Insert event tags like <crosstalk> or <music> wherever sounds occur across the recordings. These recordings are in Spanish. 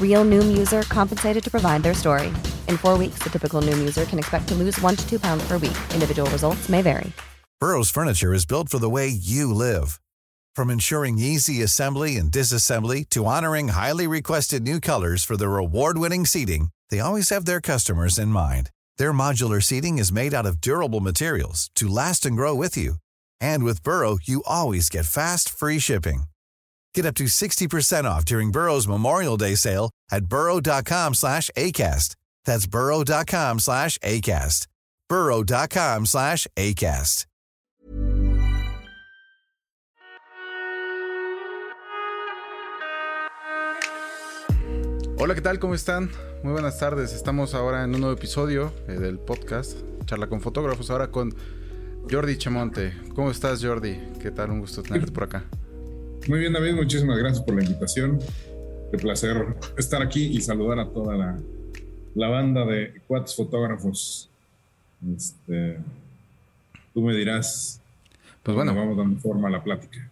Real Noom user compensated to provide their story. In four weeks, the typical Noom user can expect to lose one to two pounds per week. Individual results may vary. Burrow's furniture is built for the way you live. From ensuring easy assembly and disassembly to honoring highly requested new colors for their award-winning seating, they always have their customers in mind. Their modular seating is made out of durable materials to last and grow with you. And with Burrow, you always get fast, free shipping. Get up to 60% off during Burrow's Memorial Day sale at burrow.com slash ACAST. That's burrow.com slash ACAST. burrow.com slash ACAST. Hola, ¿qué tal? ¿Cómo están? Muy buenas tardes. Estamos ahora en un nuevo episodio eh, del podcast Charla con Fotógrafos, ahora con Jordi Chemonte. ¿Cómo estás, Jordi? ¿Qué tal? Un gusto tenerte por acá. Muy bien, David, muchísimas gracias por la invitación. Qué placer estar aquí y saludar a toda la, la banda de cuates fotógrafos. Este, tú me dirás. Pues bueno, vamos dando forma a la plática.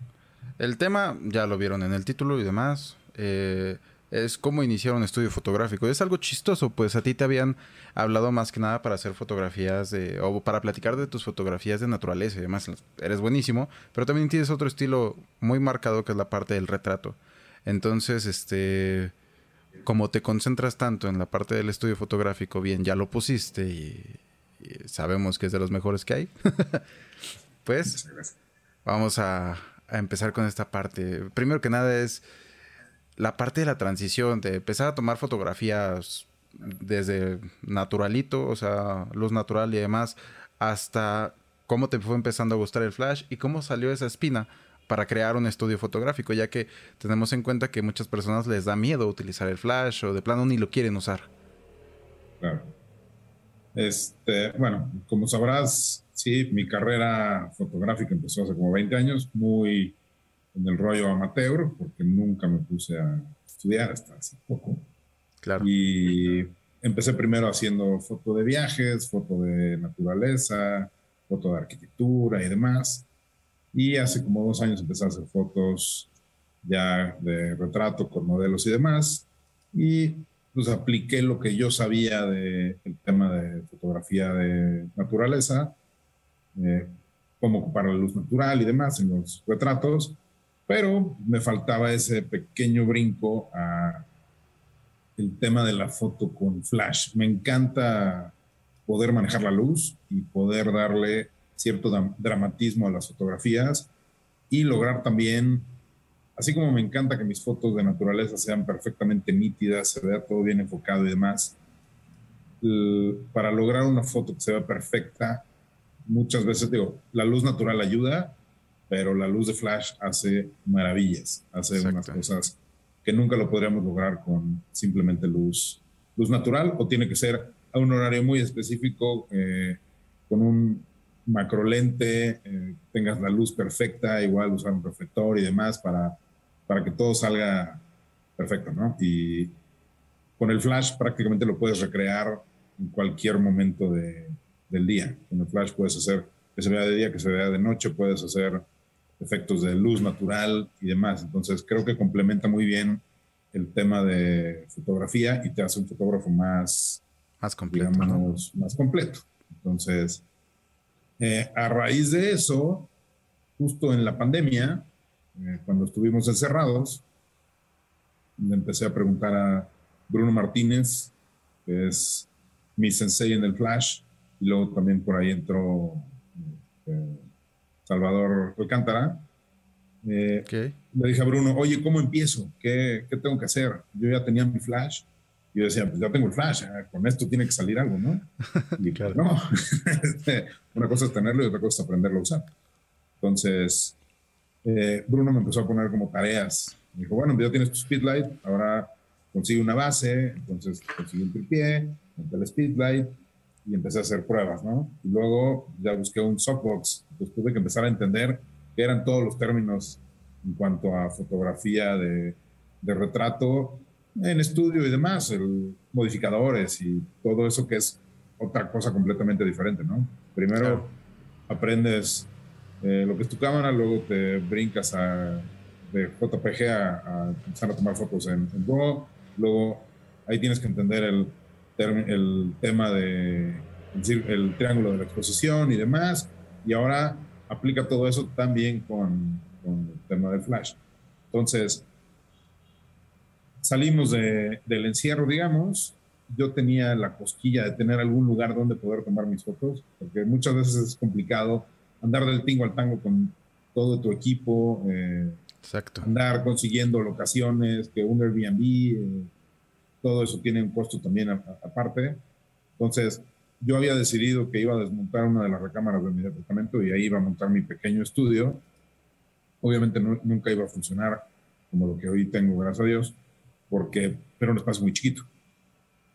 El tema ya lo vieron en el título y demás. Eh, es cómo iniciar un estudio fotográfico. Es algo chistoso, pues a ti te habían hablado más que nada para hacer fotografías de, o para platicar de tus fotografías de naturaleza y demás. Eres buenísimo, pero también tienes otro estilo muy marcado que es la parte del retrato. Entonces, este, como te concentras tanto en la parte del estudio fotográfico, bien, ya lo pusiste y, y sabemos que es de los mejores que hay. <laughs> pues vamos a, a empezar con esta parte. Primero que nada es la parte de la transición, de empezar a tomar fotografías desde naturalito, o sea, luz natural y demás, hasta cómo te fue empezando a gustar el flash y cómo salió esa espina para crear un estudio fotográfico, ya que tenemos en cuenta que muchas personas les da miedo utilizar el flash o de plano ni lo quieren usar. Claro. Este, bueno, como sabrás, sí, mi carrera fotográfica empezó hace como 20 años, muy en el rollo amateur, porque nunca me puse a estudiar hasta hace poco. Claro. Y empecé primero haciendo foto de viajes, foto de naturaleza, foto de arquitectura y demás. Y hace como dos años empecé a hacer fotos ya de retrato con modelos y demás. Y pues apliqué lo que yo sabía del tema de fotografía de naturaleza, eh, cómo ocupar la luz natural y demás en los retratos pero me faltaba ese pequeño brinco a el tema de la foto con flash. Me encanta poder manejar la luz y poder darle cierto dramatismo a las fotografías y lograr también, así como me encanta que mis fotos de naturaleza sean perfectamente nítidas, se vea todo bien enfocado y demás, para lograr una foto que se vea perfecta, muchas veces digo, la luz natural ayuda, pero la luz de flash hace maravillas, hace unas cosas que nunca lo podríamos lograr con simplemente luz, luz natural o tiene que ser a un horario muy específico eh, con un macro lente, eh, tengas la luz perfecta, igual usar un reflector y demás para, para que todo salga perfecto, ¿no? Y con el flash prácticamente lo puedes recrear en cualquier momento de, del día. Con el flash puedes hacer que se vea de día, que se vea de noche, puedes hacer efectos de luz natural y demás. Entonces creo que complementa muy bien el tema de fotografía y te hace un fotógrafo más, más completo. Más completo. Entonces, eh, a raíz de eso, justo en la pandemia, eh, cuando estuvimos encerrados, empecé a preguntar a Bruno Martínez, que es mi sensei en el Flash, y luego también por ahí entró eh, Salvador Alcántara. Eh, Le dije a Bruno, oye, ¿cómo empiezo? ¿Qué, ¿Qué, tengo que hacer? Yo ya tenía mi flash. Y yo decía, pues ya tengo el flash, con esto tiene que salir algo, ¿no? <laughs> Y claro. no, <laughs> este, una cosa es tenerlo y otra cosa es aprenderlo a usar. Entonces, eh, Bruno me empezó a poner como tareas. Me dijo, bueno, ya tienes tu speedlight, ahora consigue una base, entonces consigue un tripié, monté el speedlight y empecé a hacer pruebas, ¿no? Y luego ya busqué un softbox, entonces tuve que empezar a entender qué eran todos los términos en cuanto a fotografía de, de retrato en estudio y demás, el, modificadores y todo eso que es otra cosa completamente diferente, ¿no? Primero aprendes eh, lo que es tu cámara, luego te brincas a, de JPG a, empezar a tomar fotos en, en, RAW, luego ahí tienes que entender el, el tema de el, triángulo de la exposición y demás, y ahora aplica todo eso también con, con el tema del flash. Entonces, salimos de, del encierro, digamos, yo tenía la cosquilla de tener algún lugar donde poder tomar mis fotos, porque muchas veces es complicado andar del tingo al tango con todo tu equipo, eh, Exacto. andar consiguiendo locaciones, que un Airbnb, eh, todo eso tiene un costo también aparte. Entonces, yo había decidido que iba a desmontar una de las recámaras de mi departamento y ahí iba a montar mi pequeño estudio. Obviamente nunca iba a funcionar como lo que hoy tengo, gracias a Dios, porque era un espacio muy chiquito.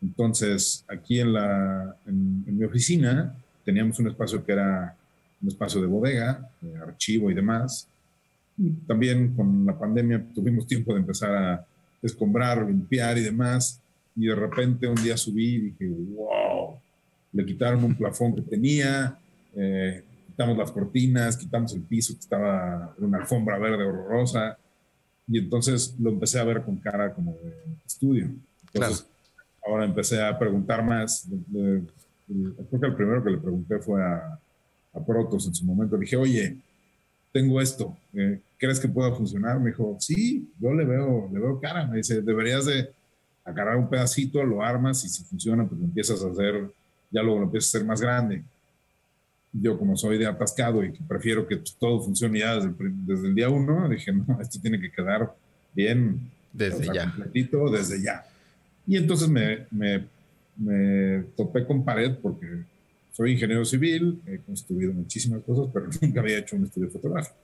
Entonces, aquí en, la, en mi oficina teníamos un espacio que era un espacio de bodega, de archivo y demás. Y también con la pandemia tuvimos tiempo de empezar a escombrar, limpiar y demás. Y de repente un día subí y dije, wow, le quitaron un plafón que tenía, eh, quitamos las cortinas, quitamos el piso que estaba en una alfombra verde horrorosa. Y entonces lo empecé a ver con cara como de estudio. Entonces, ahora empecé a preguntar más. creo que el primero que le pregunté fue a, a Protos en su momento. Le dije, oye, tengo esto, eh, ¿crees que pueda funcionar? Me dijo, sí, yo le veo, le veo cara. Me dice, deberías de agarrar un pedacito, lo armas y si funciona, pues lo empiezas a hacer, ya luego lo empiezas a hacer más grande. Yo como soy de atascado y que prefiero que todo funcione ya desde, el día uno, <laughs> dije, no, esto tiene que quedar bien. Desde ya. Completito, desde ya. Y entonces me, me, me topé con pared porque soy ingeniero civil, he construido muchísimas cosas, pero <laughs> nunca había hecho un estudio fotográfico.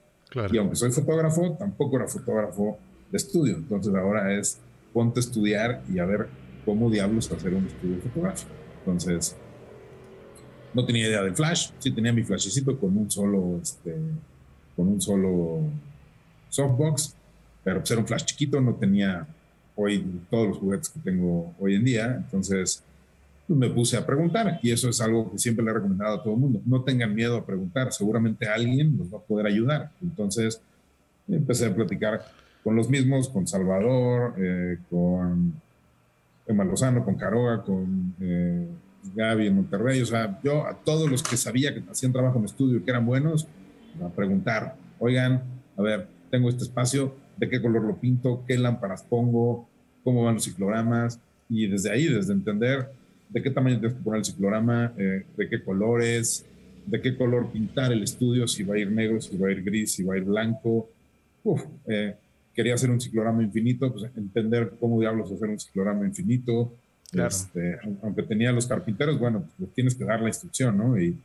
Y aunque soy fotógrafo, tampoco era fotógrafo de estudio. Entonces ahora es ponte a estudiar y a ver cómo diablos hacer un estudio fotográfico. Entonces, no tenía idea de flash, sí tenía mi flashecito con un solo, este, con un solo softbox, pero pues era un flash chiquito, no tenía hoy todos los juguetes que tengo hoy en día. Entonces, pues me puse a preguntar y eso es algo que siempre le he recomendado a todo el mundo. No tengan miedo a preguntar, seguramente alguien los va a poder ayudar. Entonces empecé a platicar con los mismos, con Salvador, eh, con Emma Lozano, con Caroga, con eh, Gaby en Monterrey. O sea, yo a todos los que sabía que hacían trabajo en estudio y que eran buenos, a preguntar, oigan, a ver, tengo este espacio, ¿de qué color lo pinto? ¿Qué lámparas pongo? ¿Cómo van los ciclogramas? Y desde ahí, desde entender de qué tamaño tienes que poner el ciclorama, eh, de qué colores, de qué color pintar el estudio, si va a ir negro, si va a ir gris, si va a ir blanco. Uf, eh, quería hacer un ciclorama infinito, pues entender cómo diablos hacer un ciclorama infinito. Este, aunque tenía los carpinteros, bueno, pues tienes que dar la instrucción, ¿no? Y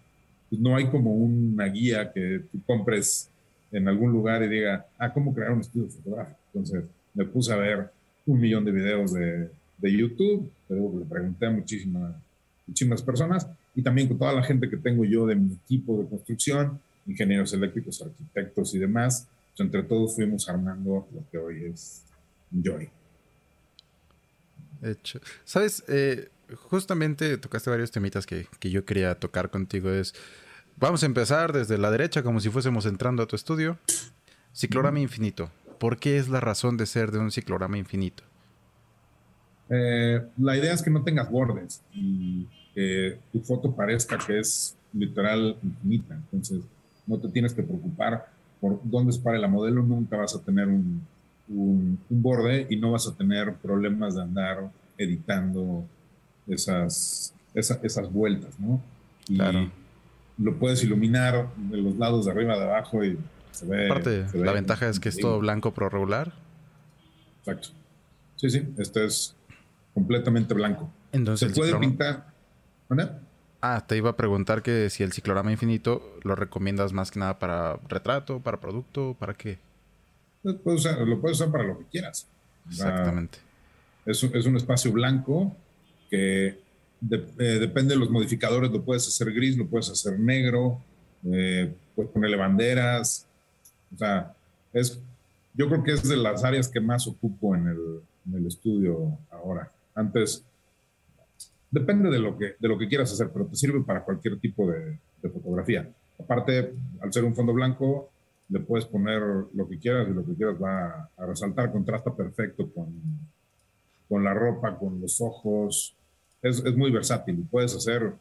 pues, no hay como una guía que tú compres en algún lugar y diga, ah, ¿cómo crear un estudio fotográfico? Entonces me puse a ver un millón de videos de, de YouTube, pero le pregunté a muchísimas, muchísimas personas y también con toda la gente que tengo yo de mi equipo de construcción, ingenieros eléctricos, arquitectos y demás, entre todos fuimos armando lo que hoy es Joy. Hecho. Sabes, eh, justamente tocaste varios temitas que, que, yo quería tocar contigo. Es, vamos a empezar desde la derecha como si fuésemos entrando a tu estudio. Ciclorama infinito. ¿Por qué es la razón de ser de un ciclorama infinito? Eh, la idea es que no tengas bordes y que tu foto parezca que es literal infinita. Entonces, no te tienes que preocupar por dónde se pare la modelo, nunca vas a tener un, un, borde y no vas a tener problemas de andar editando esas, esas vueltas, ¿no? Y lo puedes iluminar de los lados de arriba, de abajo y se ve. Aparte, la ventaja es que es todo blanco pro regular. Exacto. Sí, sí, este es completamente blanco. Entonces, se puede pintar. Ah, te iba a preguntar que si el ciclorama infinito lo recomiendas más que nada para retrato, para producto, para qué. Lo puedes usar, para lo que quieras. Exactamente. es, un, es un espacio blanco que eh, depende de los modificadores, lo puedes hacer gris, lo puedes hacer negro, eh, puedes ponerle banderas. O sea, es, yo creo que es de las áreas que más ocupo en el, en el estudio ahora. Antes, depende de lo, que, de lo que quieras hacer, pero te sirve para cualquier tipo de, fotografía. Aparte, al ser un fondo blanco, le puedes poner lo que quieras y lo que quieras va a, resaltar, contrasta perfecto con, con la ropa, con los ojos, es, es muy versátil puedes hacer,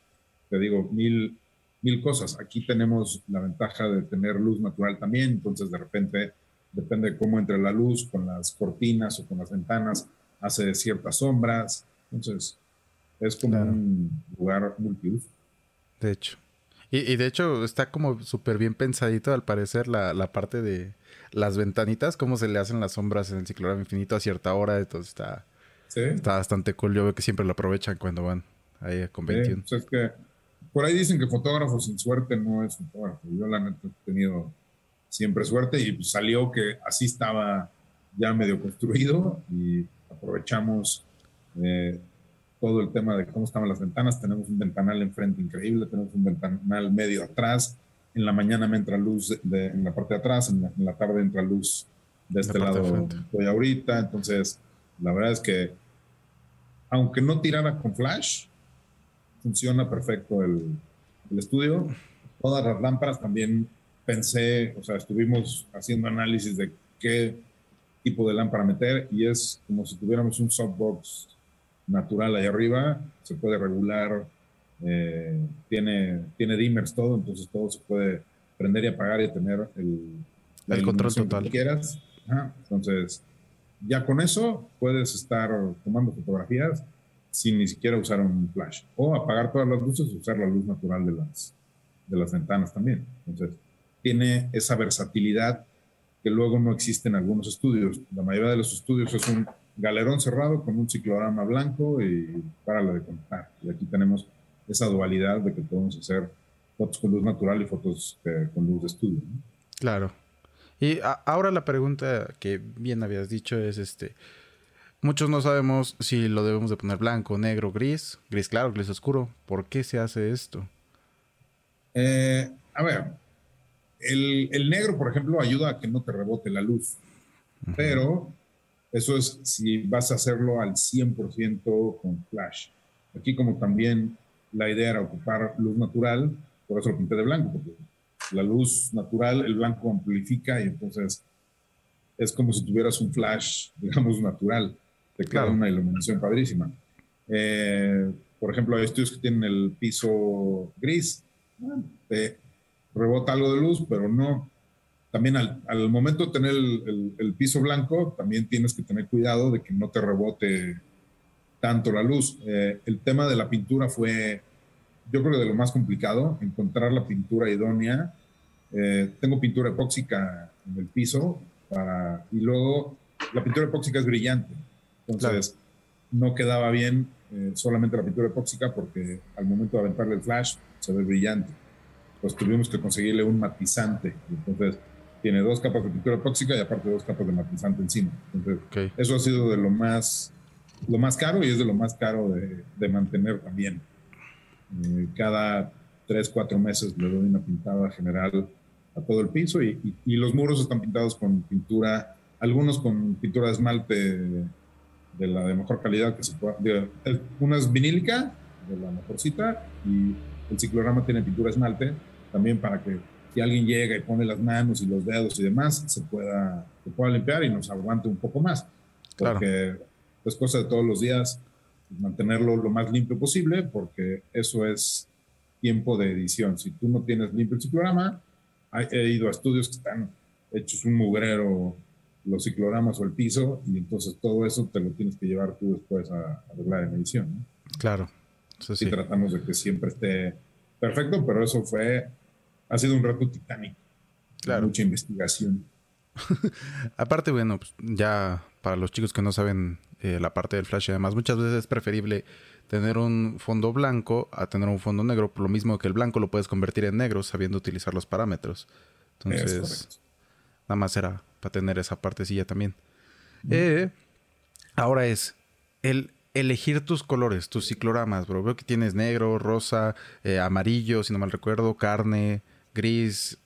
te digo, mil, mil cosas. Aquí tenemos la ventaja de tener luz natural también, entonces de repente, depende de cómo entre la luz con las cortinas o con las ventanas, hace ciertas sombras. Entonces, es como un lugar multiuso. De hecho. Y, y, de hecho está como súper bien pensadito al parecer la, la, parte de las ventanitas, cómo se le hacen las sombras en el ciclorama infinito a cierta hora, entonces está, Está bastante cool. Yo veo que siempre lo aprovechan cuando van ahí a convención. Pues es que por ahí dicen que fotógrafo sin suerte no es fotógrafo. Yo la neta he tenido siempre suerte y pues salió que así estaba ya medio construido y aprovechamos eh, todo el tema de cómo estaban las ventanas. Tenemos un ventanal enfrente increíble, tenemos un ventanal medio atrás. En la mañana me entra luz de, en la parte de atrás, en la, tarde entra luz de este lado. Estoy ahorita, entonces la verdad es que aunque no tirara con flash, funciona perfecto el, estudio. Todas las lámparas también pensé, o sea, estuvimos haciendo análisis de qué tipo de lámpara meter y es como si tuviéramos un softbox natural ahí arriba, se puede regular, eh, tiene, tiene dimmers todo, entonces todo se puede prender y apagar y tener el, el control total. Que quieras. entonces, ya con eso puedes estar tomando fotografías sin ni siquiera usar un flash. O apagar todas las luces y usar la luz natural de las, de las ventanas también. Entonces, tiene esa versatilidad que luego no existe en algunos estudios. La mayoría de los estudios es un galerón cerrado con un ciclorama blanco y para lo de contar. Y aquí tenemos esa dualidad de que podemos hacer fotos con luz natural y fotos eh, con luz de estudio. Claro. Y ahora la pregunta que bien habías dicho es este. Muchos no sabemos si lo debemos de poner blanco, negro, gris, gris claro, gris oscuro. ¿Por qué se hace esto? Eh, a ver, el, negro, por ejemplo, ayuda a que no te rebote la luz. Pero eso es si vas a hacerlo al 100% con flash. Aquí como también la idea era ocupar luz natural, por eso lo pinté de blanco, porque la luz natural, el blanco amplifica y entonces es como si tuvieras un flash, digamos, natural. Te queda una iluminación padrísima. Eh, por ejemplo, hay estudios que tienen el piso gris, te rebota algo de luz, pero no. También al, al momento de tener el, el, piso blanco, también tienes que tener cuidado de que no te rebote tanto la luz. Eh, el tema de la pintura fue, yo creo, de lo más complicado, encontrar la pintura idónea eh, tengo pintura epóxica en el piso para, y luego la pintura epóxica es brillante. Entonces no quedaba bien eh, solamente la pintura epóxica porque al momento de aventarle el flash se ve brillante. Pues tuvimos que conseguirle un matizante. Entonces tiene dos capas de pintura epóxica y aparte dos capas de matizante encima. Entonces eso ha sido de lo más, lo más caro y es de lo más caro de, de mantener también. Eh, cada tres, cuatro meses le doy una pintada general a todo el piso y, los muros están pintados con pintura, algunos con pintura de esmalte de, la de mejor calidad que se pueda. una es vinílica, de la mejorcita, y el ciclorama tiene pintura esmalte, también para que si alguien llega y pone las manos y los dedos y demás, se pueda, se pueda limpiar y nos aguante un poco más. Porque es cosa de todos los días mantenerlo lo más limpio posible, porque eso es tiempo de edición. Si tú no tienes limpio el ciclorama, he ido a estudios que están hechos un mugrero, los cicloramas o el piso, y entonces todo eso te lo tienes que llevar tú después a, arreglar en edición. Claro. Eso sí. Y tratamos de que siempre esté perfecto, pero eso fue, ha sido un reto titánico. Claro. Mucha investigación. <laughs> Aparte, bueno, pues ya para los chicos que no saben eh, la parte del flash y además, muchas veces es preferible tener un fondo blanco a tener un fondo negro, por lo mismo que el blanco lo puedes convertir en negro sabiendo utilizar los parámetros. Entonces, nada más era para tener esa partecilla también. Eh, ahora es el elegir tus colores, tus cicloramas, bro. Veo que tienes negro, rosa, eh, amarillo, si no mal recuerdo, carne, gris.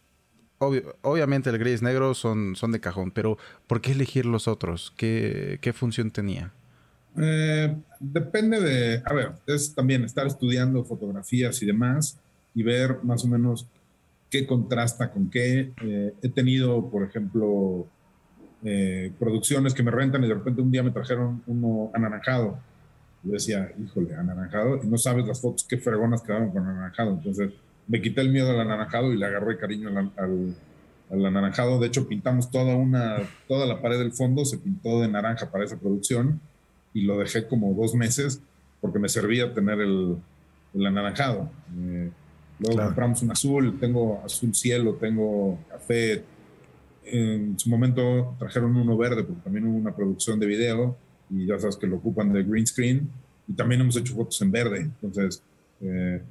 obviamente el gris negro son, son de cajón, pero ¿por qué elegir los otros? ¿Qué, función tenía? Eh, depende de, a ver, es también estar estudiando fotografías y demás y ver más o menos qué contrasta con qué. Eh, he tenido, por ejemplo, producciones que me rentan y de repente un día me trajeron uno anaranjado yo decía, híjole, anaranjado, y no sabes las fotos qué fregonas quedaron con anaranjado. Entonces me quité el miedo al anaranjado y le agarré cariño al, anaranjado. De hecho, pintamos toda una, toda la pared del fondo, se pintó de naranja para esa producción y lo dejé como dos meses porque me servía tener el, anaranjado. Eh, luego compramos un azul, tengo azul cielo, tengo café. En su momento trajeron uno verde porque también hubo una producción de video y ya sabes que lo ocupan de green screen y también hemos hecho fotos en verde. Entonces, eh,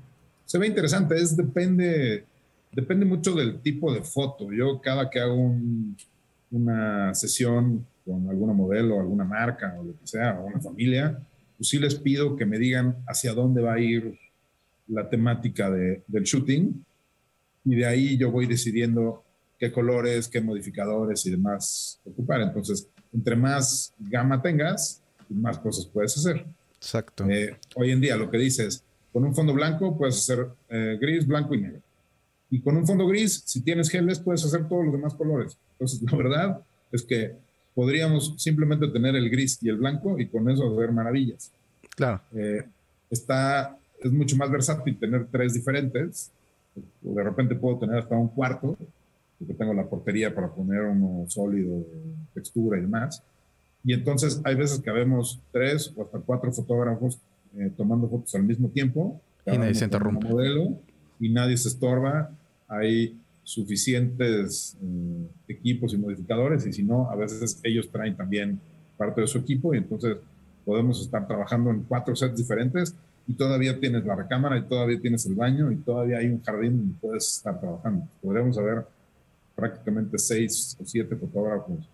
se ve interesante, es depende, depende mucho del tipo de foto. Yo cada que hago una sesión con alguna modelo, alguna marca o lo que sea, o una familia, pues sí les pido que me digan hacia dónde va a ir la temática de, del shooting y de ahí yo voy decidiendo qué colores, qué modificadores y demás ocupar. Entonces, entre más gama tengas, más cosas puedes hacer. Exacto. Eh, hoy en día lo que dices, con un fondo blanco puedes hacer eh, gris, blanco y negro. Y con un fondo gris, si tienes geles, puedes hacer todos los demás colores. Entonces, la verdad es que podríamos simplemente tener el gris y el blanco y con eso ver maravillas. Claro. Eh, está, es mucho más versátil tener tres diferentes. De repente puedo tener hasta un cuarto porque tengo la portería para poner uno sólido, textura y demás. Y entonces hay veces que vemos tres o hasta cuatro fotógrafos eh, tomando fotos al mismo tiempo. Y nadie se interrumpe. Modelo, y nadie se estorba. Hay suficientes eh, equipos y modificadores y si no, a veces ellos traen también parte de su equipo y entonces podemos estar trabajando en cuatro sets diferentes y todavía tienes la recámara y todavía tienes el baño y todavía hay un jardín donde puedes estar trabajando. Podríamos haber prácticamente seis o siete fotógrafos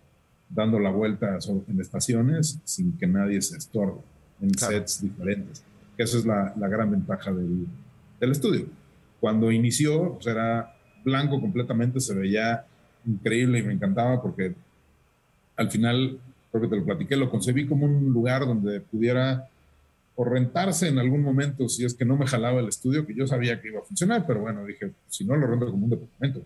dando la vuelta en estaciones sin que nadie se estorbe en sets diferentes. Que eso es la, la gran ventaja del, del, estudio. Cuando inició, pues era blanco completamente, se veía increíble y me encantaba porque al final, creo que te lo platiqué, lo concebí como un lugar donde pudiera o rentarse en algún momento si es que no me jalaba el estudio, que yo sabía que iba a funcionar, pero bueno, dije, si no lo rento como un departamento.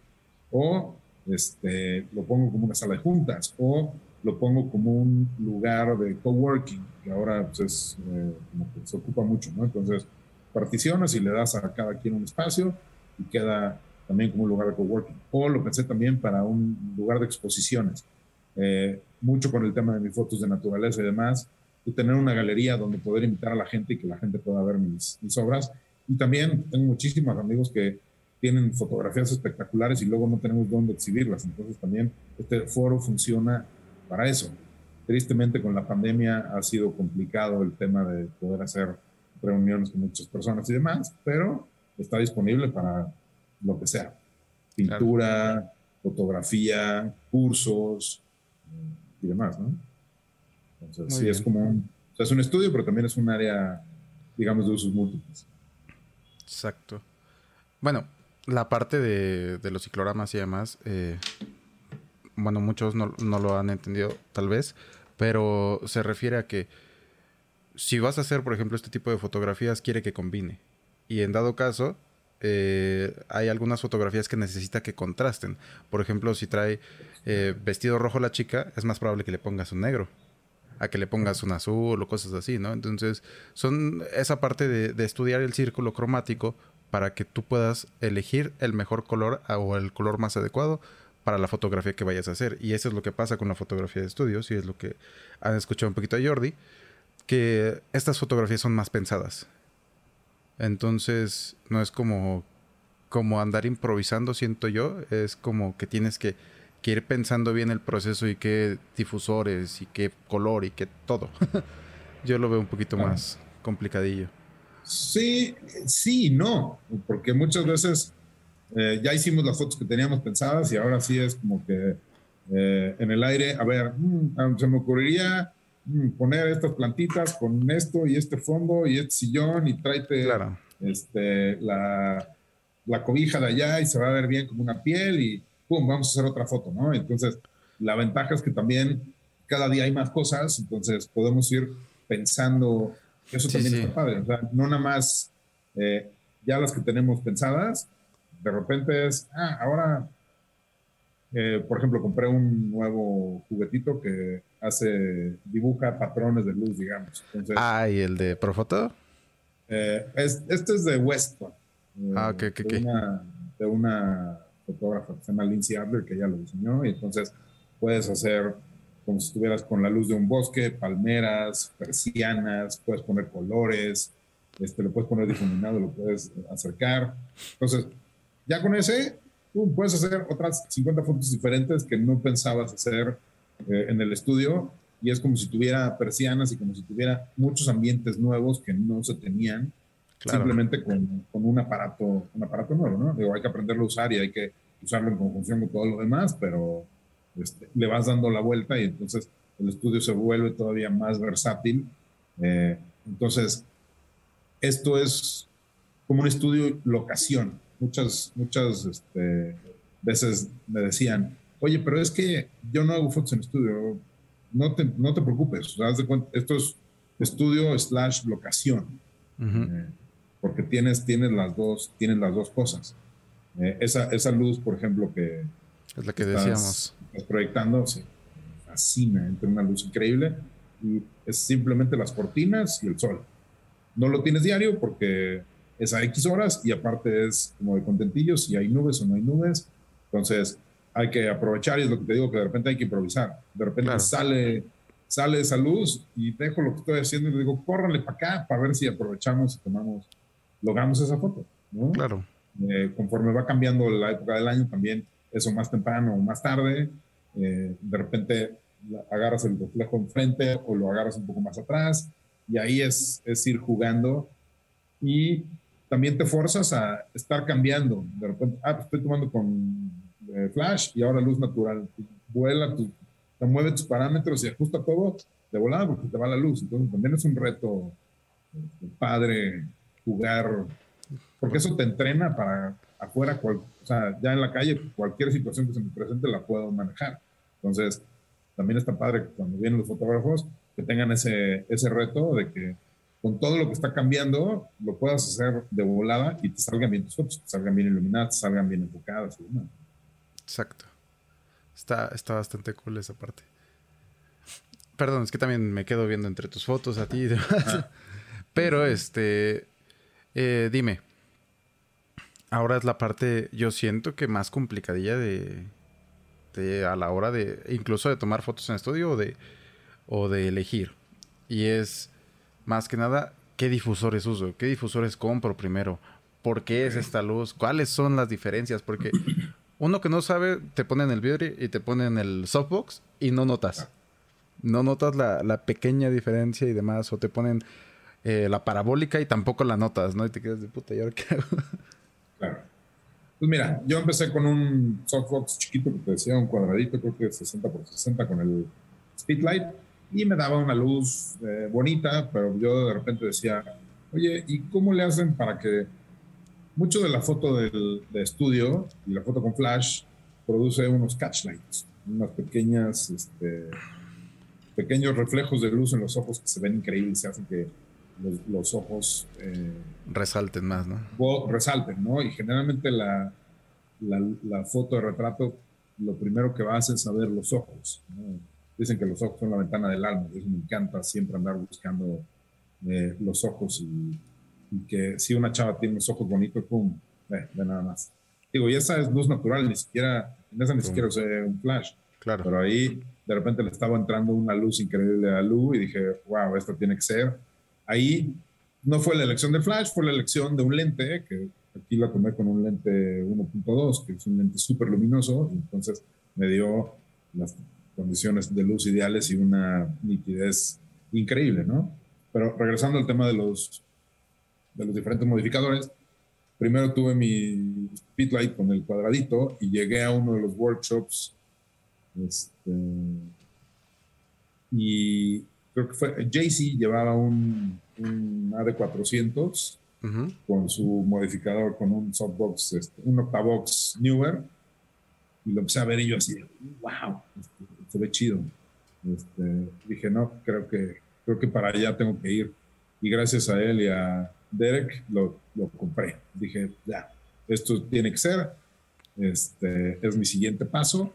O este, lo pongo como una sala de juntas o lo pongo como un lugar de coworking, que ahora pues, es eh, como que se ocupa mucho, ¿no? Entonces, particionas y le das a cada quien un espacio y queda también como un lugar de coworking. O lo pensé también para un lugar de exposiciones. Eh, mucho con el tema de mis fotos de naturaleza y demás, y tener una galería donde poder invitar a la gente y que la gente pueda ver mis, mis obras. Y también tengo muchísimos amigos que tienen fotografías espectaculares y luego no tenemos dónde exhibirlas. Entonces también este foro funciona para eso. Tristemente con la pandemia ha sido complicado el tema de poder hacer reuniones con muchas personas y demás, pero está disponible para lo que sea. Pintura, fotografía, cursos y demás, ¿no? Entonces, sí, es como un, o sea, es un estudio, pero también es un área, digamos, de usos múltiples. Exacto. Bueno, la parte de, los cicloramas y demás, eh, bueno, muchos no, lo han entendido tal vez, pero se refiere a que si vas a hacer, por ejemplo, este tipo de fotografías, quiere que combine. Y en dado caso, eh, hay algunas fotografías que necesita que contrasten. Por ejemplo, si trae eh, vestido rojo la chica, es más probable que le pongas un negro a que le pongas un azul o cosas así, ¿no? Entonces, son esa parte de, de, estudiar el círculo cromático para que tú puedas elegir el mejor color o el color más adecuado para la fotografía que vayas a hacer. Y eso es lo que pasa con la fotografía de estudios y es lo que han escuchado un poquito a Jordi, que estas fotografías son más pensadas. Entonces, no es como como andar improvisando, siento yo. Es como que tienes que, ir pensando bien el proceso y qué difusores y qué color y qué todo. <laughs> yo lo veo un poquito más complicadillo. Sí, sí, no, porque muchas veces eh, ya hicimos las fotos que teníamos pensadas y ahora sí es como que eh, en el aire, a ver, mm, se me ocurriría mm, poner estas plantitas con esto y este fondo y este sillón y tráete este, la, la, cobija de allá y se va a ver bien como una piel y pum, vamos a hacer otra foto, ¿no? Entonces, la ventaja es que también cada día hay más cosas, entonces podemos ir pensando, eso también está padre, o sea, no nada más eh, ya las que tenemos pensadas, de repente es, ah, ahora eh, por ejemplo, compré un nuevo juguetito que hace, dibuja patrones de luz, digamos. ah, ¿y el de Profoto? Eh, este es de Weston. Eh, ah, ok, ok, de, una, de una fotógrafa que se llama Lindsay Adler, que ya lo diseñó, y entonces puedes hacer como si estuvieras con la luz de un bosque, palmeras, persianas, puedes poner colores, este, lo puedes poner difuminado, lo puedes acercar. Entonces, ya con ese puedes hacer otras 50 fotos diferentes que no pensabas hacer eh, en el estudio y es como si tuviera persianas y como si tuviera muchos ambientes nuevos que no se tenían simplemente con, con, un aparato un aparato nuevo, ¿no? Digo, hay que aprenderlo a usar y hay que usarlo en conjunción con todo lo demás, pero este, le vas dando la vuelta y entonces el estudio se vuelve todavía más versátil. Eh, entonces, esto es como un estudio locación muchas, muchas este, veces me decían, oye, pero es que yo no hago fotos en estudio, no te, no te preocupes, esto es estudio slash locación, eh, porque tienes, tienes, las dos, tienes las dos cosas. Eh, esa, esa luz, por ejemplo, que es la que decíamos. Estás proyectando, se fascina, entre una luz increíble y es simplemente las cortinas y el sol. No lo tienes diario porque es a X horas y aparte es como de contentillos si hay nubes o no hay nubes. Entonces hay que aprovechar y es lo que te digo que de repente hay que improvisar. De repente sale, sale esa luz y dejo lo que estoy haciendo y le digo, córrale para acá para ver si aprovechamos y tomamos, logramos esa foto. Claro. Eh, conforme va cambiando la época del año también, eso más temprano o más tarde, eh, de repente agarras el reflejo enfrente o lo agarras un poco más atrás y ahí es, es ir jugando y también te forzas a estar cambiando. De repente, ah, pues estoy tomando con eh, flash y ahora luz natural. Vuela, tu, te mueve tus parámetros y ajusta todo de volada porque te va la luz. Entonces también es un reto este, padre jugar, porque eso te entrena para afuera, o sea, ya en la calle, cualquier situación que se me presente la puedo manejar. Entonces, también está padre cuando vienen los fotógrafos que tengan ese, ese reto de que con todo lo que está cambiando, lo puedas hacer de volada y te salgan bien tus fotos, te salgan bien iluminadas, te salgan bien enfocadas. Exacto. Está, está bastante cool esa parte. Perdón, es que también me quedo viendo entre tus fotos a ti y demás. Ah. Pero, este, eh, dime, ahora es la parte, yo siento que más complicadilla de, de, a la hora de, incluso de tomar fotos en estudio o de, o de elegir. Y es más que nada, ¿qué difusores uso? ¿Qué difusores compro primero? ¿Por qué es esta luz? ¿Cuáles son las diferencias? Porque <clears throat> uno que no sabe, te pone en el vidrio y te pone en el softbox y no notas. No notas la, pequeña diferencia y demás. O te ponen eh, la parabólica y tampoco la notas, ¿no? Y te quedas de puta, ¿y ahora qué hago? <laughs> Claro. Pues mira, yo empecé con un softbox chiquito que te decía, un cuadradito, creo que 60 por 60 con el Speedlight y me daba una luz eh, bonita, pero yo de repente decía, oye, ¿y cómo le hacen para que mucho de la foto del, de estudio y la foto con flash produce unos catchlights, unas pequeñas, este, pequeños reflejos de luz en los ojos que se ven increíbles, se hacen que los, ojos eh, resalten más, ¿no? resalten, ¿no? Y generalmente la, la, la, foto de retrato, lo primero que va a hacer es saber los ojos. ¿no? Dicen que los ojos son la ventana del alma, eso me encanta siempre andar buscando eh, los ojos y, que si una chava tiene los ojos bonitos, pum, ve, nada más. Digo, y esa es luz natural, ni siquiera, en esa ni siquiera usé un flash. Claro. Pero ahí de repente le estaba entrando una luz increíble a Lu y dije, wow, esto tiene que ser. Ahí no fue la elección del flash, fue la elección de un lente que aquí la tomé con un lente 1.2, que es un lente súper luminoso, y entonces me dio las condiciones de luz ideales y una nitidez increíble, ¿no? Pero regresando al tema de los, de los diferentes modificadores, primero tuve mi Speedlight con el cuadradito y llegué a uno de los workshops este, y creo que fue, JC llevaba un, un AD400 con su modificador, con un softbox, este, un octavox newer, y lo empecé a ver y yo así, wow, este, se ve chido. Este, dije, no, creo que, creo que para allá tengo que ir. Y gracias a él y a Derek lo, lo compré. Dije, ya, esto tiene que ser, este, es mi siguiente paso.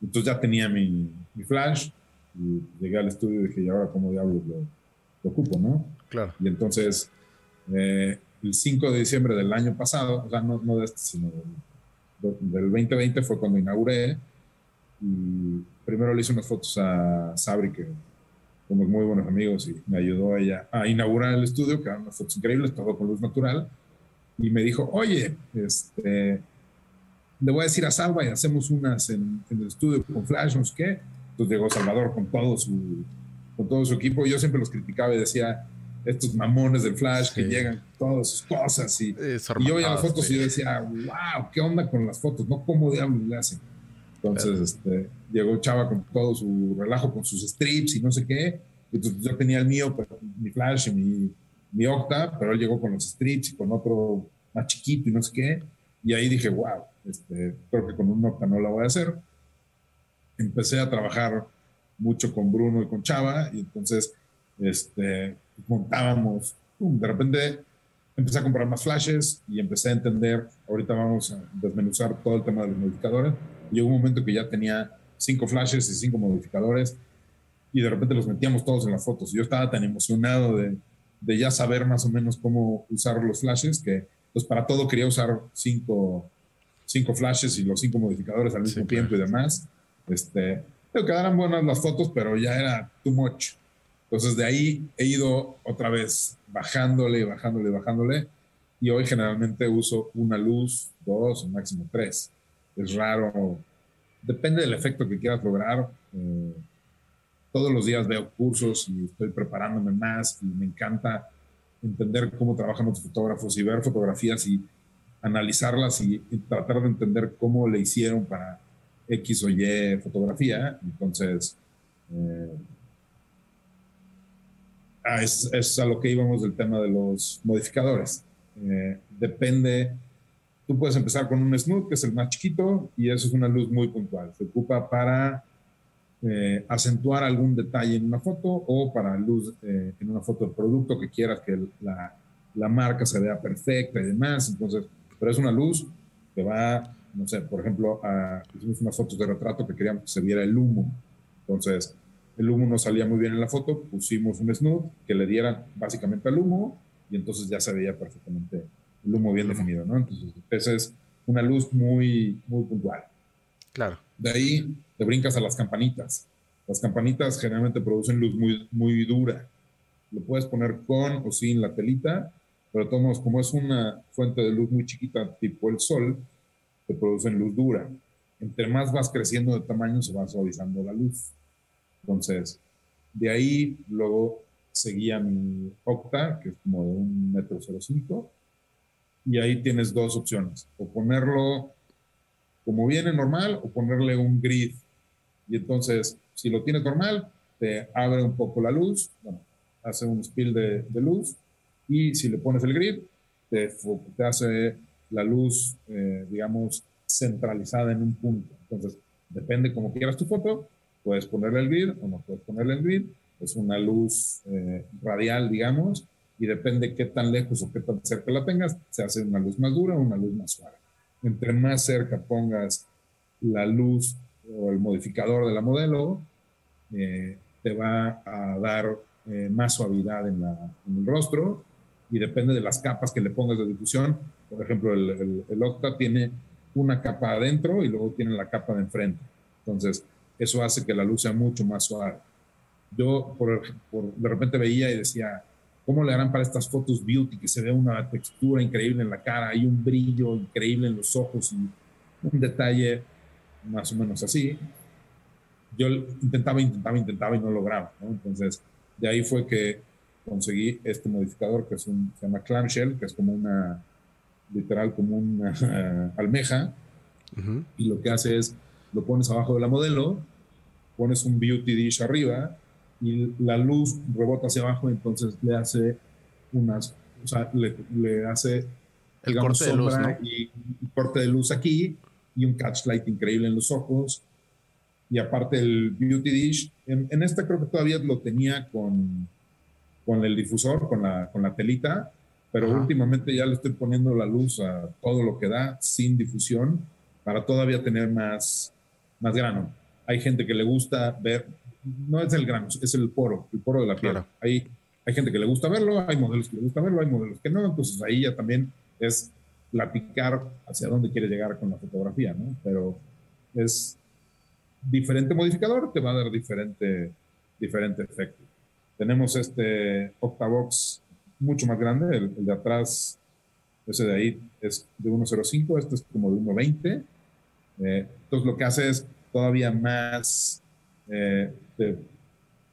Entonces ya tenía mi, mi flash, y llegué al estudio y dije, ¿y ahora cómo diablos lo, lo ocupo, no? Claro. Y entonces, eh, el 5 de diciembre del año pasado, o sea, no, no de este, sino del, del 2020 fue cuando inauguré. Y primero le hice unas fotos a Sabri, que somos muy buenos amigos, y me ayudó ella a inaugurar el estudio, que eran unas fotos increíbles, todo con luz natural. Y me dijo, oye, este, le voy a decir a Salva y hacemos unas en, en el estudio con flash, no sé qué entonces llegó Salvador con todo su, con todo su equipo. Yo siempre los criticaba y decía, estos mamones del Flash que llegan todas sus cosas. Y, y yo veía las fotos y yo decía, wow, ¿qué onda con las fotos? ¿No? ¿Cómo diablos le hacen? Entonces este, llegó Chava con todo su relajo, con sus strips y no sé qué. Entonces yo tenía el mío, mi Flash y mi, mi Octa, pero él llegó con los strips y con otro más chiquito y no sé qué. Y ahí dije, wow, este, creo que con un Octa no la voy a hacer empecé a trabajar mucho con Bruno y con Chava y entonces este, montábamos, de repente empecé a comprar más flashes y empecé a entender, ahorita vamos a desmenuzar todo el tema de los modificadores. Llegó un momento que ya tenía cinco flashes y cinco modificadores y de repente los metíamos todos en las fotos. Yo estaba tan emocionado de, de ya saber más o menos cómo usar los flashes que pues para todo quería usar cinco, cinco flashes y los cinco modificadores al mismo tiempo y demás. Este, pero quedaran buenas las fotos, pero ya era too much. Entonces de ahí he ido otra vez bajándole, bajándole, bajándole. Y hoy generalmente uso una luz, dos máximo tres. Es raro. Depende del efecto que quieras lograr. Eh, todos los días veo cursos y estoy preparándome más y me encanta entender cómo trabajan los fotógrafos y ver fotografías y analizarlas y tratar de entender cómo le hicieron para X o Y fotografía. Entonces, eh, ah, es, a lo que íbamos del tema de los modificadores. Eh, depende, tú puedes empezar con un snoot, que es el más chiquito, y eso es una luz muy puntual. Se ocupa para eh, acentuar algún detalle en una foto o para luz en una foto del producto que quieras que la, la marca se vea perfecta y demás. Entonces, pero es una luz que va no sé, por ejemplo, hicimos unas fotos de retrato que queríamos que se viera el humo. Entonces, el humo no salía muy bien en la foto, pusimos un snoot que le diera básicamente al humo y entonces ya se veía perfectamente el humo bien definido, ¿no? Entonces, esa es una luz muy, muy puntual. Claro. De ahí te brincas a las campanitas. Las campanitas generalmente producen luz muy, muy dura. Lo puedes poner con o sin la telita, pero todos como es una fuente de luz muy chiquita, tipo el sol, producen luz dura. Entre más vas creciendo de tamaño, se va suavizando la luz. Entonces, de ahí luego seguía mi Octa, que es como de un metro 05, y ahí tienes dos opciones, o ponerlo como viene normal o ponerle un grid. Y entonces, si lo tienes normal, te abre un poco la luz, hace un spill de, luz, y si le pones el grid, te, te hace la luz, eh, digamos, centralizada en un punto. Entonces, depende cómo quieras tu foto, puedes ponerle el grid o no puedes ponerle el grid. Es una luz eh, radial, digamos, y depende qué tan lejos o qué tan cerca la tengas, se hace una luz más dura o una luz más suave. Entre más cerca pongas la luz o el modificador de la modelo, eh, te va a dar más suavidad en, la, en el rostro y depende de las capas que le pongas de difusión, por ejemplo, el, el, Octa tiene una capa adentro y luego tiene la capa de enfrente. Entonces, eso hace que la luz sea mucho más suave. Yo por, de repente veía y decía, ¿Cómo le harán para estas fotos beauty que se ve una textura increíble en la cara, hay un brillo increíble en los ojos y un detalle más o menos así? Yo intentaba, intentaba, intentaba y no lograba, ¿no? Entonces, de ahí fue que conseguí este modificador que es un, se llama clamshell, que es como una, literal, como una <laughs> almeja, y lo que hace es, lo pones abajo de la modelo, pones un beauty dish arriba, y la luz rebota hacia abajo, entonces le hace unas, o sea, le, hace el corte de luz, y, corte de luz aquí y un catch light increíble en los ojos. Y aparte el Beauty Dish, en, en este creo que todavía lo tenía con, con el difusor, con la, con la telita, pero últimamente ya le estoy poniendo la luz a todo lo que da sin difusión para todavía tener más, más grano. Hay gente que le gusta ver, no es el grano, es el poro, el poro de la piel. Hay, hay gente que le gusta verlo, hay modelos que le gusta verlo, hay modelos que no, entonces ahí ya también es platicar hacia dónde quiere llegar con la fotografía, ¿no? Pero es diferente modificador, te va a dar diferente, diferente efecto. Tenemos este Octavox mucho más grande, el, de atrás, ese de ahí es de 1.05, este es como de 1.20. Eh, entonces lo que hace es todavía más eh,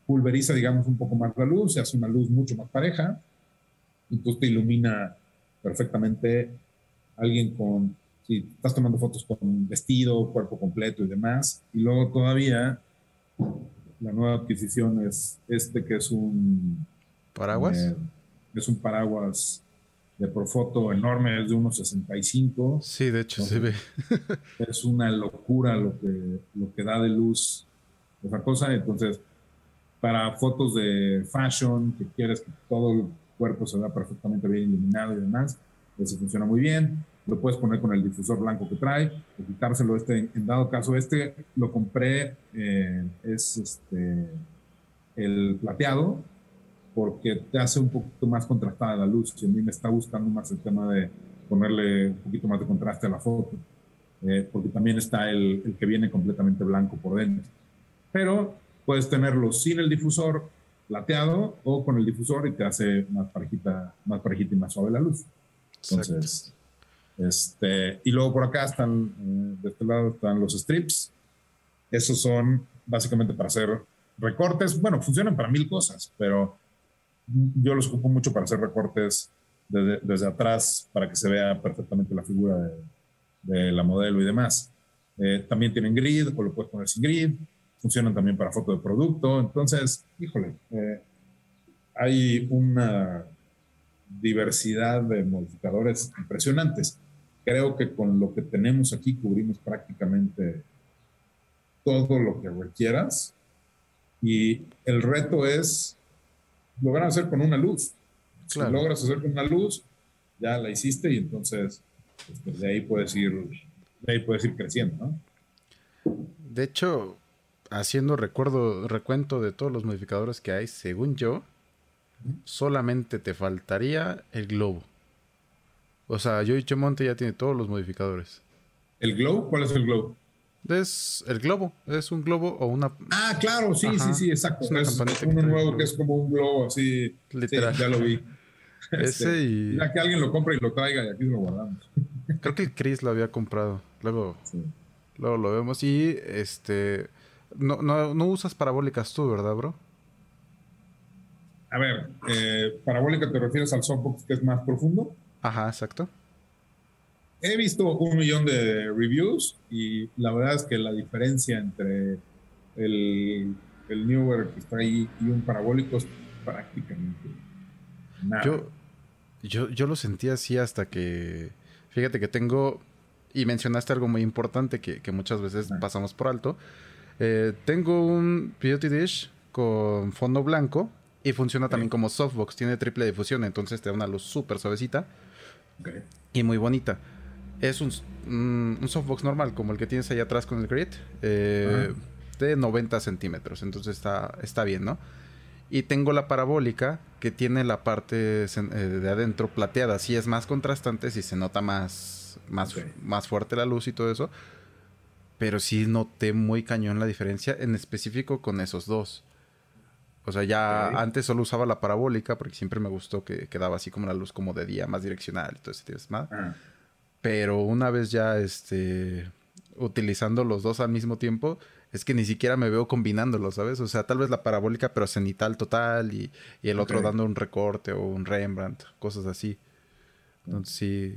pulveriza, digamos, un poco más la luz, se hace una luz mucho más pareja, entonces te ilumina perfectamente alguien con, si estás tomando fotos con vestido, cuerpo completo y demás, y luego todavía la nueva adquisición es este que es un... ¿Paraguas? Eh, es un paraguas de Profoto enorme, es de unos 65. Sí, de hecho se ve. es una locura lo que, lo que da de luz esa cosa. Entonces, para fotos de fashion, que quieres que todo el cuerpo se vea perfectamente bien iluminado y demás, ese funciona muy bien. Lo puedes poner con el difusor blanco que trae, quitárselo. Este, en dado caso, este lo compré, eh, es este, el plateado, porque te hace un poquito más contrastada la luz. Y a mí me está gustando más el tema de ponerle un poquito más de contraste a la foto, eh, porque también está el, que viene completamente blanco por dentro. Pero puedes tenerlo sin el difusor plateado o con el difusor y te hace más parejita, más parejita y más suave la luz. Entonces, este, y luego por acá están, eh, de este lado están los strips. Esos son básicamente para hacer recortes. Bueno, funcionan para mil cosas, pero yo los ocupo mucho para hacer recortes desde, atrás para que se vea perfectamente la figura de, la modelo y demás. Eh, también tienen grid o lo puedes poner sin grid. Funcionan también para foto de producto. Entonces, híjole, eh, hay una diversidad de modificadores impresionantes. Creo que con lo que tenemos aquí cubrimos prácticamente todo lo que requieras. Y el reto es lograr hacer con una luz. Si logras hacer con una luz, ya la hiciste y entonces este, de ahí puedes ir, de ahí puedes ir creciendo, ¿no? De hecho, haciendo recuerdo, recuento de todos los modificadores que hay, según yo, solamente te faltaría el globo. O sea, Yoichi Monte ya tiene todos los modificadores. ¿El globo? ¿Cuál es el globo? Es el globo, es un globo o una. Ah, claro, sí, sí, sí, exacto. Es, uno nuevo que es como un globo así. Literal. ya lo vi. <laughs> Ese este, y. Ya que alguien lo compre y lo traiga y aquí lo guardamos. Creo que Chris lo había comprado. Luego, luego lo vemos. Y este. No, no, no usas parabólicas tú, ¿verdad, bro? A ver, eh, parabólica te refieres al softbox que es más profundo. Ajá, exacto he visto un millón de reviews y la verdad es que la diferencia entre el, el Newer que está ahí y un parabólico es prácticamente nada. Yo, yo, yo lo sentí así hasta que, fíjate que tengo, y mencionaste algo muy importante que, que muchas veces ah. pasamos por alto. Eh, tengo un Beauty Dish con fondo blanco y funciona también como softbox, tiene triple difusión, entonces te da una luz súper suavecita y muy bonita es un, un, softbox normal, como el que tienes ahí atrás con el grid, eh, de 90 centímetros. Entonces está, está bien, ¿no? Y tengo la parabólica que tiene la parte eh, de adentro plateada. Sí es más contrastante, sí se nota más, más, más fuerte la luz y todo eso. Pero sí noté muy cañón la diferencia, en específico con esos dos. O sea, ya antes solo usaba la parabólica porque siempre me gustó que quedaba así como la luz como de día, más direccional y todo ese tipo más. Ah. Pero una vez ya este utilizando los dos al mismo tiempo, es que ni siquiera me veo combinándolo, ¿sabes? O sea, tal vez la parabólica pero cenital total y, el otro dando un recorte o un Rembrandt, cosas así. Entonces sí.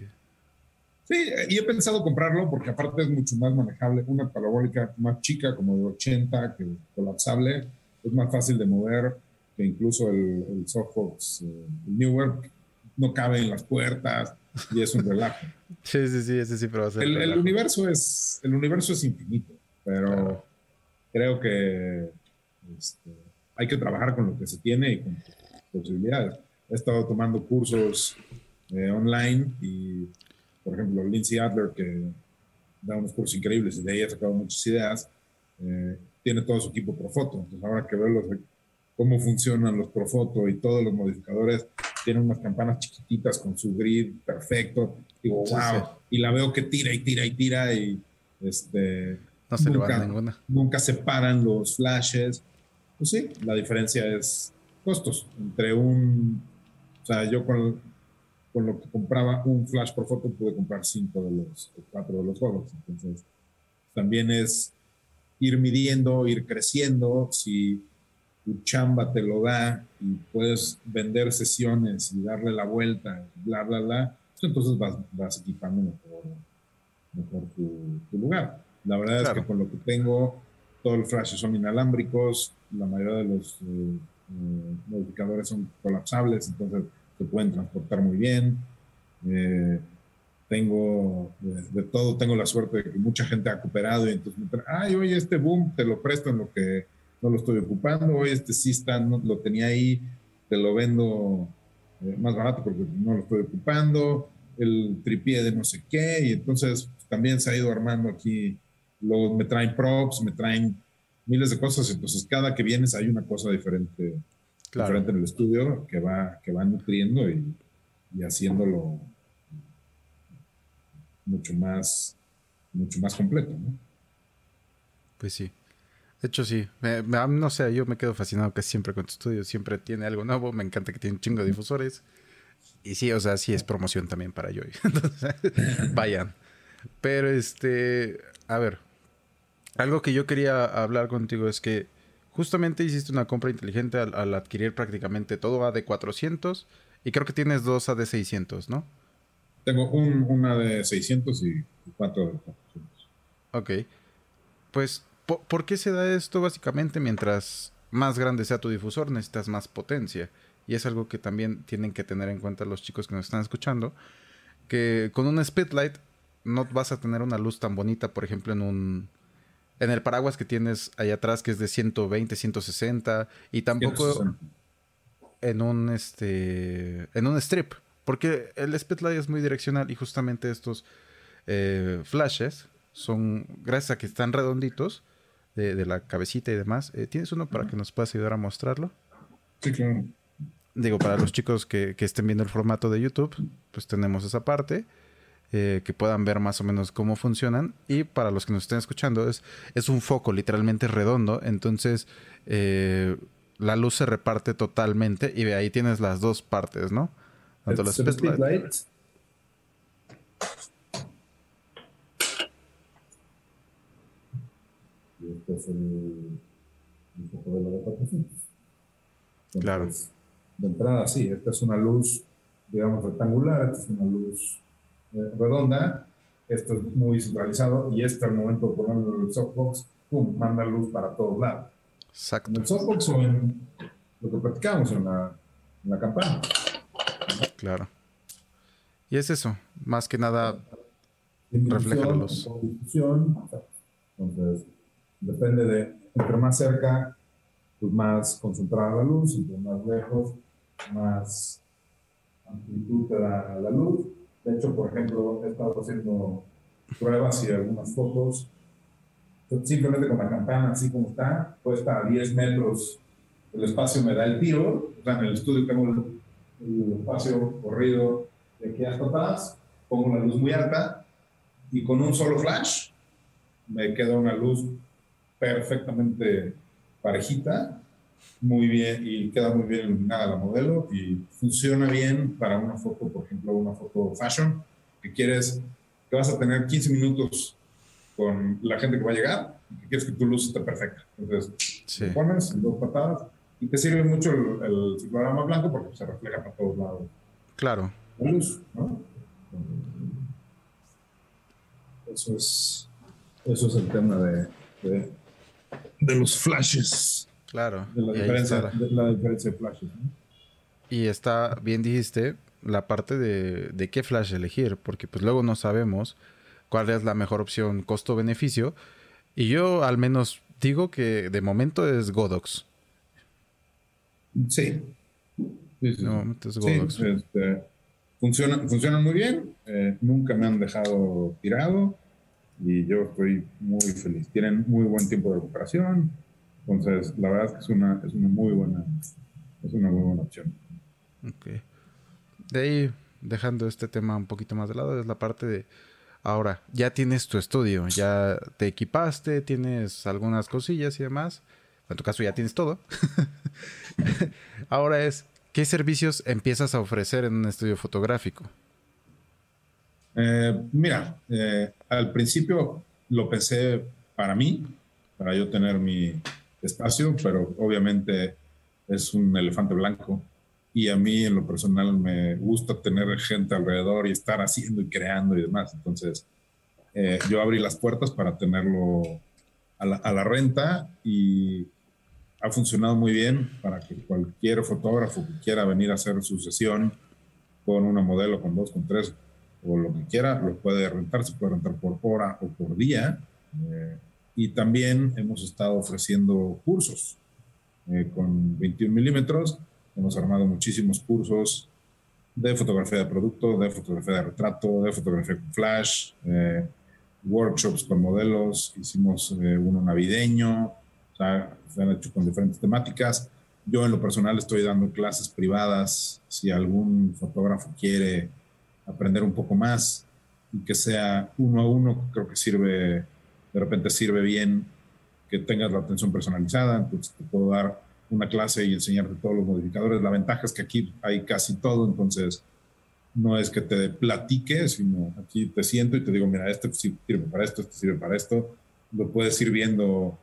Sí, y he pensado comprarlo porque aparte es mucho más manejable. Una parabólica más chica, como de 80, que colapsable es más fácil de mover que incluso el, el Softbox, eh, el Newark, no cabe en las puertas y es un relajo. <laughs> sí, sí, sí, ese sí, pero va a ser el, el, universo es El universo es infinito, pero creo que este, hay que trabajar con lo que se tiene y con posibilidades. He estado tomando cursos eh, online y, por ejemplo, Lindsay Adler, que da unos cursos increíbles y de ahí ha sacado muchas ideas, eh, tiene todo su equipo Profoto. Entonces, ahora que veo los, cómo funcionan los Profoto y todos los modificadores, tienen unas campanas chiquititas con su grid perfecto. Digo, wow. Y la veo que tira y tira y tira y este, no se nunca, le ninguna. Nunca separan los flashes. Pues sí, la diferencia es costos. Entre un. O sea, yo con, con lo que compraba un flash por foto pude comprar cinco de los, cuatro de los juegos. Entonces, también es ir midiendo, ir creciendo, si tu chamba te lo da y puedes vender sesiones y darle la vuelta, bla, bla, bla, pues entonces vas, vas equipando mejor, mejor tu, lugar. La verdad es que con lo que tengo, todos los flashes son inalámbricos, la mayoría de los eh, eh, modificadores son colapsables, entonces se pueden transportar muy bien. Eh, tengo de, todo, tengo la suerte de que mucha gente ha cooperado y entonces ay, oye, este boom te lo presto en lo que no lo estoy ocupando, oye, este sí está, no, lo tenía ahí, te lo vendo eh, más barato porque no lo estoy ocupando, el tripié de no sé qué, y entonces también se ha ido armando aquí, luego me traen props, me traen miles de cosas, entonces cada que vienes hay una cosa diferente, diferente en el estudio que va, que va nutriendo y, y haciéndolo mucho más, mucho más completo, ¿no? Pues sí. De hecho, sí. no sé, yo me quedo fascinado que siempre con tu estudio siempre tiene algo nuevo. Me encanta que tiene un chingo de difusores. Y sí, o sea, sí es promoción también para Joy. <laughs> Entonces, vayan. Pero este, a ver, algo que yo quería hablar contigo es que justamente hiciste una compra inteligente al, al adquirir prácticamente todo AD400 y creo que tienes dos AD600, ¿no? Tengo un, una de 600 y cuatro de 400. Ok. Pues, ¿por, qué se da esto? Básicamente, mientras más grande sea tu difusor, necesitas más potencia. Y es algo que también tienen que tener en cuenta los chicos que nos están escuchando. Que con un speedlight no vas a tener una luz tan bonita, por ejemplo, en un... En el paraguas que tienes ahí atrás, que es de 120, 160, y tampoco en un este en un strip. Porque el Spotlight es muy direccional y justamente estos eh, flashes son, gracias a que están redonditos de, la cabecita y demás. Eh, ¿Tienes uno para que nos puedas ayudar a mostrarlo? Sí, claro. Digo, para los chicos que, estén viendo el formato de YouTube, pues tenemos esa parte. Eh, que puedan ver más o menos cómo funcionan. Y para los que nos estén escuchando, es, es un foco literalmente redondo. Entonces, la luz se reparte totalmente. Y de ahí tienes las dos partes, ¿no? Tanto speedlights. Y este es el, un poco de 400. claro. De entrada, sí, esta es una luz, digamos, rectangular, esta es una luz eh, redonda, esto es muy centralizado y este al momento de ponerlo en el softbox, pum, manda luz para todos lados. Exacto. En el softbox o en lo que platicamos en la, en la campana. Claro. Y es eso, más que nada refleja la luz. Entonces, depende de, entre más cerca, pues más concentrada la luz, entre más lejos, más amplitud te da la luz. De hecho, por ejemplo, he estado haciendo pruebas y algunas fotos. Simplemente con la campana así como está, pues está a 10 metros el espacio me da el tiro. O sea, en el estudio tengo el espacio corrido de aquí hasta atrás, pongo una luz muy alta y con un solo flash me queda una luz perfectamente parejita muy bien y queda muy bien iluminada la modelo y funciona bien para una foto, por ejemplo, una foto fashion, que quieres, que vas a tener 15 minutos con la gente que va a llegar y que quieres que tu luz esté perfecta. Entonces, lo pones en dos patadas y te sirve mucho el, el blanco porque se refleja para todos lados. Claro. La luz, ¿no? Eso es, eso es el tema de, de, los flashes. Claro. De la, diferencia, de la diferencia de flashes. ¿no? Y está, bien dijiste, la parte de, de qué flash elegir, porque pues luego no sabemos cuál es la mejor opción costo-beneficio. Y yo al menos digo que de momento es Godox. Sí. sí, sí. es Godox. Este, funcionan, funcionan muy bien. Eh, nunca me han dejado tirado y yo estoy muy feliz. Tienen muy buen tiempo de recuperación. Entonces, la verdad es que es una, es una muy buena es una muy buena opción. Ok. De ahí, dejando este tema un poquito más de lado, es la parte de ahora, ya tienes tu estudio, ya te equipaste, tienes algunas cosillas y demás. En tu caso ya tienes todo. <laughs> ahora es, ¿qué servicios empiezas a ofrecer en un estudio fotográfico? Eh, mira, eh, al principio lo pensé para mí, para yo tener mi espacio, pero obviamente es un elefante blanco y a mí en lo personal me gusta tener gente alrededor y estar haciendo y creando y demás. Entonces, eh, yo abrí las puertas para tenerlo a la, a la, renta y ha funcionado muy bien para que cualquier fotógrafo que quiera venir a hacer su sesión con una modelo, con dos, con tres o lo que quiera, lo puede rentar, se puede rentar por hora o por día. Eh, y también hemos estado ofreciendo cursos eh, con 21 milímetros. Hemos armado muchísimos cursos de fotografía de producto, de fotografía de retrato, de fotografía con flash, eh, workshops con modelos, hicimos eh, uno navideño, o sea, se han hecho con diferentes temáticas. Yo en lo personal estoy dando clases privadas, si algún fotógrafo quiere aprender un poco más y que sea uno a uno, creo que sirve, de repente sirve bien que tengas la atención personalizada, entonces te puedo dar una clase y enseñarte todos los modificadores. La ventaja es que aquí hay casi todo, entonces no es que te platique, sino aquí te siento y te digo, mira, este sirve para esto, este sirve para esto. Lo puedes ir viendo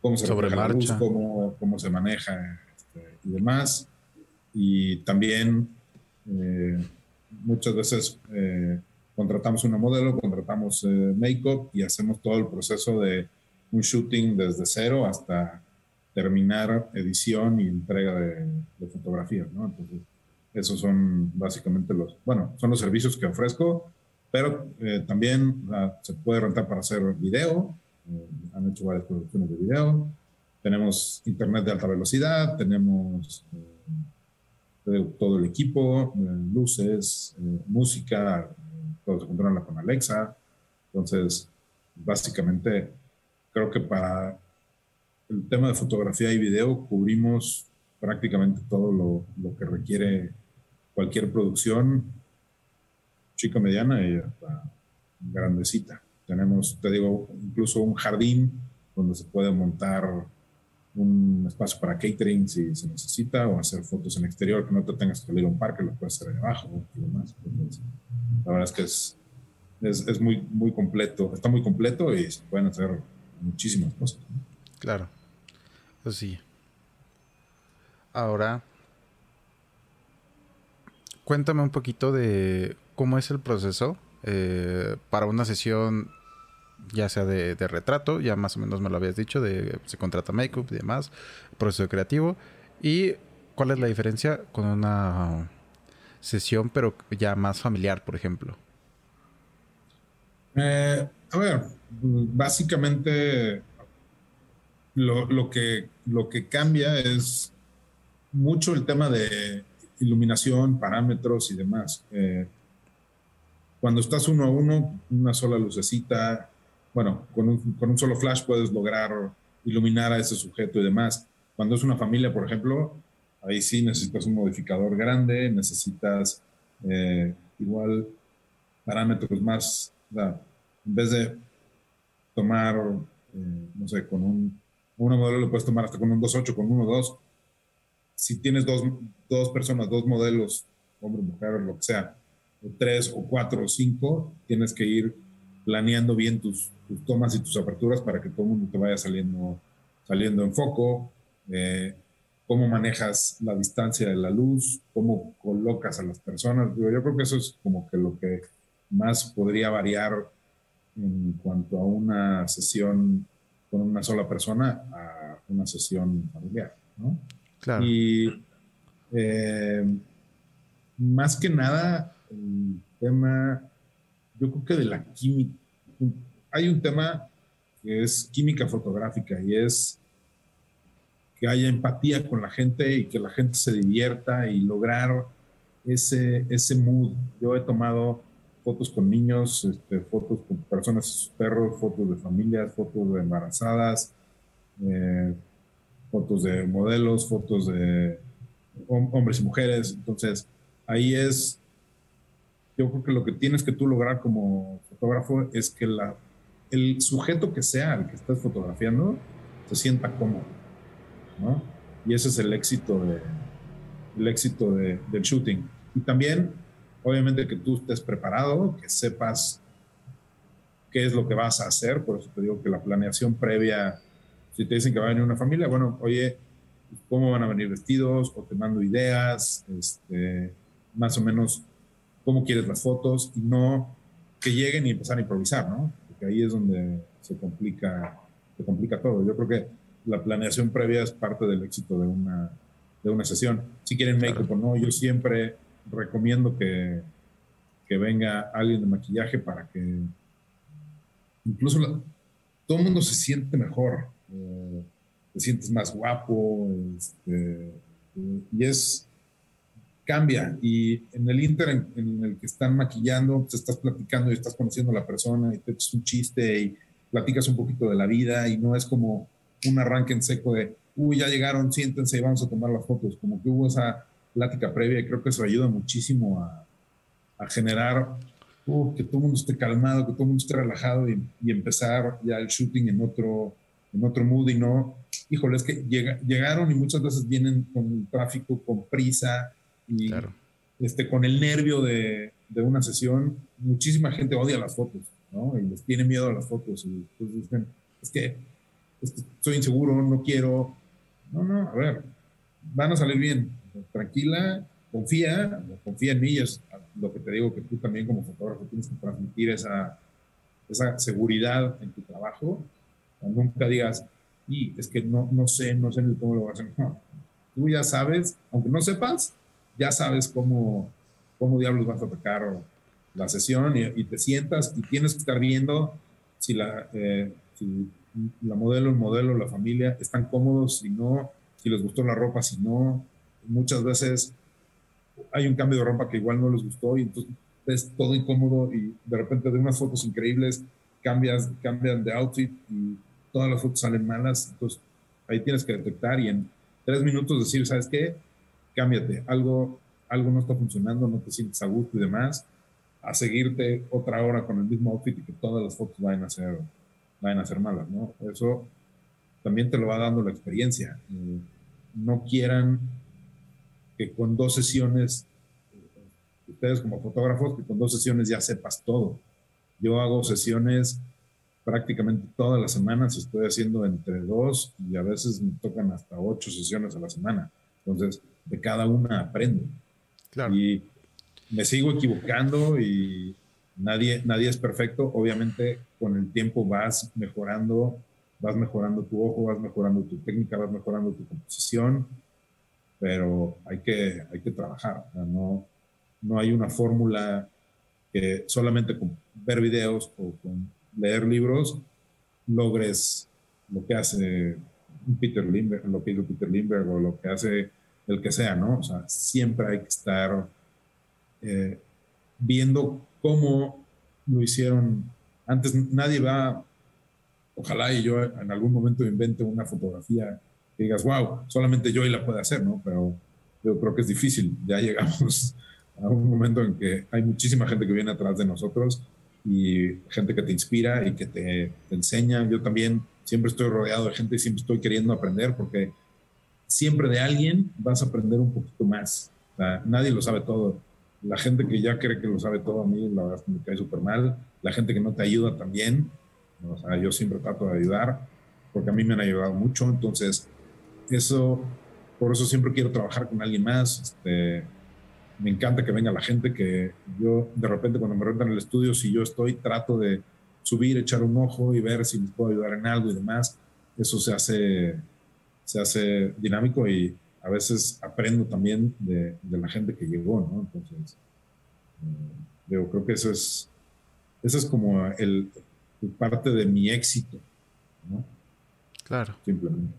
cómo se Sobre la luz, cómo, cómo se maneja este, y demás. Y también eh, muchas veces eh, contratamos una modelo, contratamos eh, make-up y hacemos todo el proceso de un shooting desde cero hasta terminar edición y entrega de, fotografías, ¿no? Entonces, esos son básicamente los, bueno, son los servicios que ofrezco, pero eh, también se puede rentar para hacer video, eh, han hecho varias producciones de video, tenemos internet de alta velocidad, tenemos eh, todo el equipo, luces, música, todo se controla con Alexa, entonces, básicamente, creo que para el tema de fotografía y video cubrimos prácticamente todo lo, lo que requiere cualquier producción, chica, mediana y hasta grandecita. Tenemos, te digo, incluso un jardín donde se puede montar un espacio para catering si se necesita o hacer fotos en exterior que no te tengas que ir a un parque, lo puedes hacer ahí abajo y demás. la verdad es que es, es, es, muy, muy completo, está muy completo y se pueden hacer muchísimas cosas. Claro. Pues. Ahora, cuéntame un poquito de cómo es el proceso eh, para una sesión, ya sea de, retrato, ya más o menos me lo habías dicho, de se contrata make-up y demás, proceso creativo, y cuál es la diferencia con una sesión, pero ya más familiar, por ejemplo. Eh, a ver, básicamente lo, lo, que, lo que cambia es mucho el tema de iluminación, parámetros y demás. Eh, cuando estás uno a uno, una sola lucecita, bueno, con un, con un, solo flash puedes lograr iluminar a ese sujeto y demás. Cuando es una familia, por ejemplo, ahí sí necesitas un modificador grande, necesitas eh, igual parámetros más, en vez de tomar, eh, no sé, con un una modelo lo puedes tomar hasta con un 2.8, con 1.2, si tienes dos, dos personas, dos modelos, hombre, mujer, lo que sea, o tres o cuatro o cinco, tienes que ir planeando bien tus, tomas y tus aperturas para que todo el mundo te vaya saliendo, saliendo en foco. Eh, cómo manejas la distancia de la luz, cómo colocas a las personas. Yo, yo creo que eso es como que lo que más podría variar en cuanto a una sesión con una sola persona a una sesión familiar, ¿no? Claro. Y eh, más que nada, el tema, yo creo que de la química, hay un tema que es química fotográfica y es que haya empatía con la gente y que la gente se divierta y lograr ese, ese mood. Yo he tomado fotos con niños, este, fotos con personas perros, fotos de familias, fotos de embarazadas, eh, fotos de modelos, fotos de hombres y mujeres. Entonces, ahí es, yo creo que lo que tienes que tú lograr como fotógrafo es que la, el sujeto que sea el que estés fotografiando se sienta cómodo, ¿no? Y ese es el éxito, de, éxito de, del shooting. Y también, obviamente, que tú estés preparado, que sepas qué es lo que vas a hacer. Por eso te digo que la planeación previa si te dicen que va a venir una familia, bueno, oye, ¿cómo van a venir vestidos? O te mando ideas, este, más o menos cómo quieres las fotos y no que lleguen y empezar a improvisar, ¿no? Porque ahí es donde se complica, se complica todo. Yo creo que la planeación previa es parte del éxito de una, de una sesión. Si quieren make-up o no, yo siempre recomiendo que, que venga alguien de maquillaje para que incluso todo el mundo se siente mejor eh, te sientes más guapo, este, y es, cambia. Y en el inter en, el que están maquillando, te estás platicando y estás conociendo a la persona y te echas un chiste y platicas un poquito de la vida y no es como un arranque en seco de, uy, ya llegaron, siéntense y vamos a tomar las fotos. Como que hubo esa plática previa y creo que eso ayuda muchísimo a, a generar uh, que todo el mundo esté calmado, que todo el mundo esté relajado y, y empezar ya el shooting en otro, en otro mood y no, híjole, es que llegaron y muchas veces vienen con el tráfico, con prisa y este, con el nervio de, de, una sesión. Muchísima gente odia las fotos, ¿no? Y les tiene miedo a las fotos y pues dicen, es que, soy inseguro, no quiero. No, no, a ver, van a salir bien. Tranquila, confía, confía en mí, es lo que te digo que tú también como fotógrafo tienes que transmitir esa, esa seguridad en tu trabajo Nunca digas, y es que no, no sé, no sé cómo lo voy a hacer. Tú ya sabes, aunque no sepas, ya sabes cómo, cómo diablos vas a atacar la sesión y, te sientas y tienes que estar viendo si la, eh, si la modelo, el modelo, la familia están cómodos, si no, si les gustó la ropa, si no. Muchas veces hay un cambio de ropa que igual no les gustó y entonces es todo incómodo y de repente de unas fotos increíbles cambias, cambian de outfit y todas las fotos salen malas, entonces ahí tienes que detectar y en tres minutos decir, ¿sabes qué? Cámbiate, algo, algo no está funcionando, no te sientes a gusto y demás, a seguirte otra hora con el mismo outfit y que todas las fotos vayan a ser, vayan a ser malas, ¿no? Eso también te lo va dando la experiencia. No quieran que con dos sesiones, ustedes como fotógrafos, que con dos sesiones ya sepas todo. Yo hago sesiones prácticamente todas las semanas estoy haciendo entre dos y a veces me tocan hasta ocho sesiones a la semana. Entonces, de cada una aprendo. Y me sigo equivocando y nadie, nadie es perfecto. Obviamente, con el tiempo vas mejorando, vas mejorando tu ojo, vas mejorando tu técnica, vas mejorando tu composición, pero hay que, hay que trabajar. no, no hay una fórmula que solamente con ver videos o con leer libros, logres lo que hace Peter Lindbergh, lo que hizo Peter Lindbergh o lo que hace el que sea, ¿no? O sea, siempre hay que estar eh, viendo cómo lo hicieron. Antes nadie va, ojalá y yo en algún momento invente una fotografía que digas, wow, solamente yo y la puede hacer, ¿no? Pero yo creo que es difícil. Ya llegamos a un momento en que hay muchísima gente que viene atrás de nosotros y gente que te inspira y que te, enseña. Yo también siempre estoy rodeado de gente y siempre estoy queriendo aprender porque siempre de alguien vas a aprender un poquito más. nadie lo sabe todo. La gente que ya cree que lo sabe todo a mí, la verdad me cae súper mal. La gente que no te ayuda también. Yo siempre trato de ayudar porque a mí me han ayudado mucho. Entonces, eso, por eso siempre quiero trabajar con alguien más. Este, me encanta que venga la gente que yo de repente cuando me rentan el estudio, si yo estoy, trato de subir, echar un ojo y ver si les puedo ayudar en algo y demás. Eso se hace, se hace dinámico y a veces aprendo también de, la gente que llegó, ¿no? Entonces, eh, creo que eso es, eso es como el, parte de mi éxito, ¿no? Claro. Simplemente.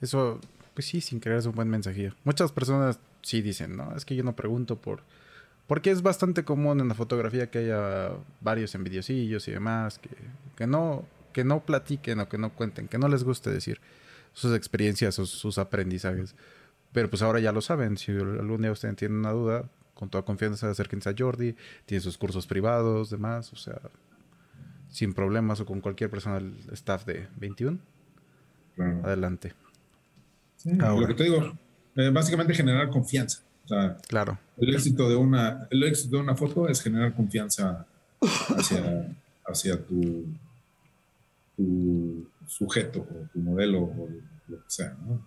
Eso, pues sí, sin creer es un buen mensajillo. Muchas personas sí dicen, ¿no? Es que yo no pregunto por... Porque es bastante común en la fotografía que haya varios envidiosillos y demás, que, que, no, que no platiquen o que no cuenten, que no les guste decir sus experiencias, sus, sus aprendizajes. Pero pues ahora ya lo saben. Si algún día ustedes tienen una duda, con toda confianza acérquense a Jordi. Tiene sus cursos privados, demás. O sea, sin problemas o con cualquier persona del staff de 21. Adelante. Lo que te digo, eh, básicamente generar confianza. O sea, claro. El éxito de una, el éxito de una foto es generar confianza hacia, hacia tu, tu sujeto o tu modelo o lo que sea, ¿no?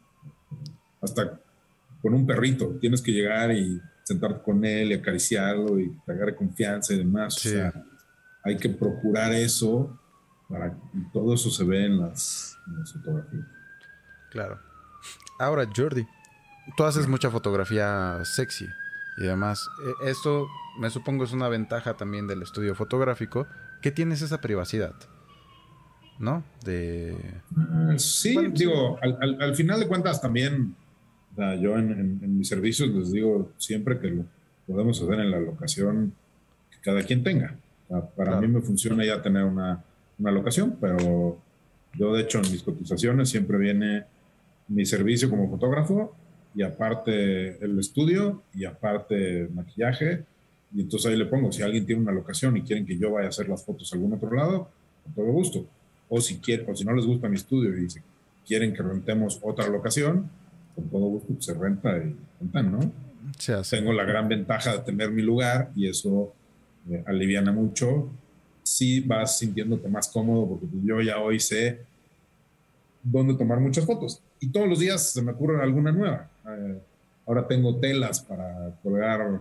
Hasta con un perrito, tienes que llegar y sentarte con él y acariciarlo y agarre confianza y demás. O sea, hay que procurar eso para que todo eso se ve en las, en las fotografías. Claro. Ahora, Jordi, tú haces mucha fotografía sexy y demás. E, esto, me supongo, es una ventaja también del estudio fotográfico, que tienes esa privacidad. ¿No? De... Ah, sí, digo, al, final de cuentas también, yo en, mis servicios les digo siempre que lo podemos hacer en la locación que cada quien tenga. para mí me funciona ya tener una, una locación, pero yo de hecho en mis cotizaciones siempre viene mi servicio como fotógrafo y aparte el estudio y aparte maquillaje. Y entonces ahí le pongo, si alguien tiene una locación y quieren que yo vaya a hacer las fotos a algún otro lado, con todo gusto o si, quieren, o si no les gusta mi estudio y quieren que rentemos otra locación, con todo gusto se renta y rentan, ¿no? Tengo la gran ventaja de tener mi lugar y eso eh, aliviana mucho. Sí vas sintiéndote más cómodo porque pues, yo ya hoy sé dónde tomar muchas fotos y todos los días se me ocurre alguna nueva. Eh, ahora tengo telas para colgar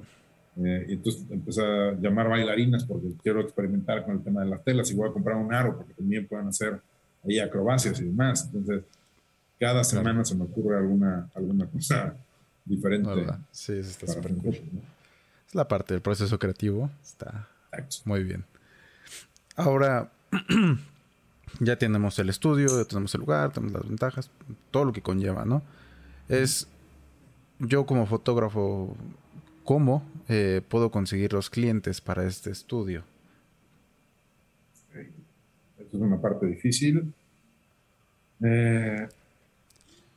eh, y entonces empecé a llamar bailarinas porque quiero experimentar con el tema de las telas y voy a comprar un aro porque también pueden hacer ahí acrobacias y demás. Entonces, cada semana se me ocurre alguna, alguna cosa diferente. Sí, está súper Es la parte del proceso creativo. Está muy bien. Ahora, <clears throat> ya tenemos el estudio, ya tenemos el lugar, tenemos las ventajas, todo lo que conlleva, ¿no? Es yo como fotógrafo ¿Cómo eh, puedo conseguir los clientes para este estudio? Esto es una parte difícil. Eh,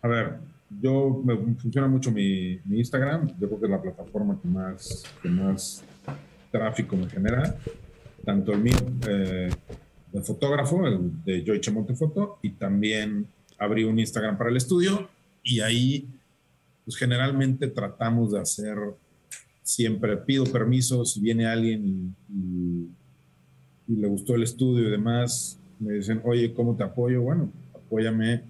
a ver, yo me funciona mucho mi, Instagram. Yo creo que es la plataforma que más, que más tráfico me genera. Tanto el mío eh, de fotógrafo, el de Joy Chemonte Foto, y también abrí un Instagram para el estudio. Y ahí, pues generalmente tratamos de hacer siempre pido permiso si viene alguien y, le gustó el estudio y demás, me dicen, oye, ¿cómo te apoyo? Bueno, apóyame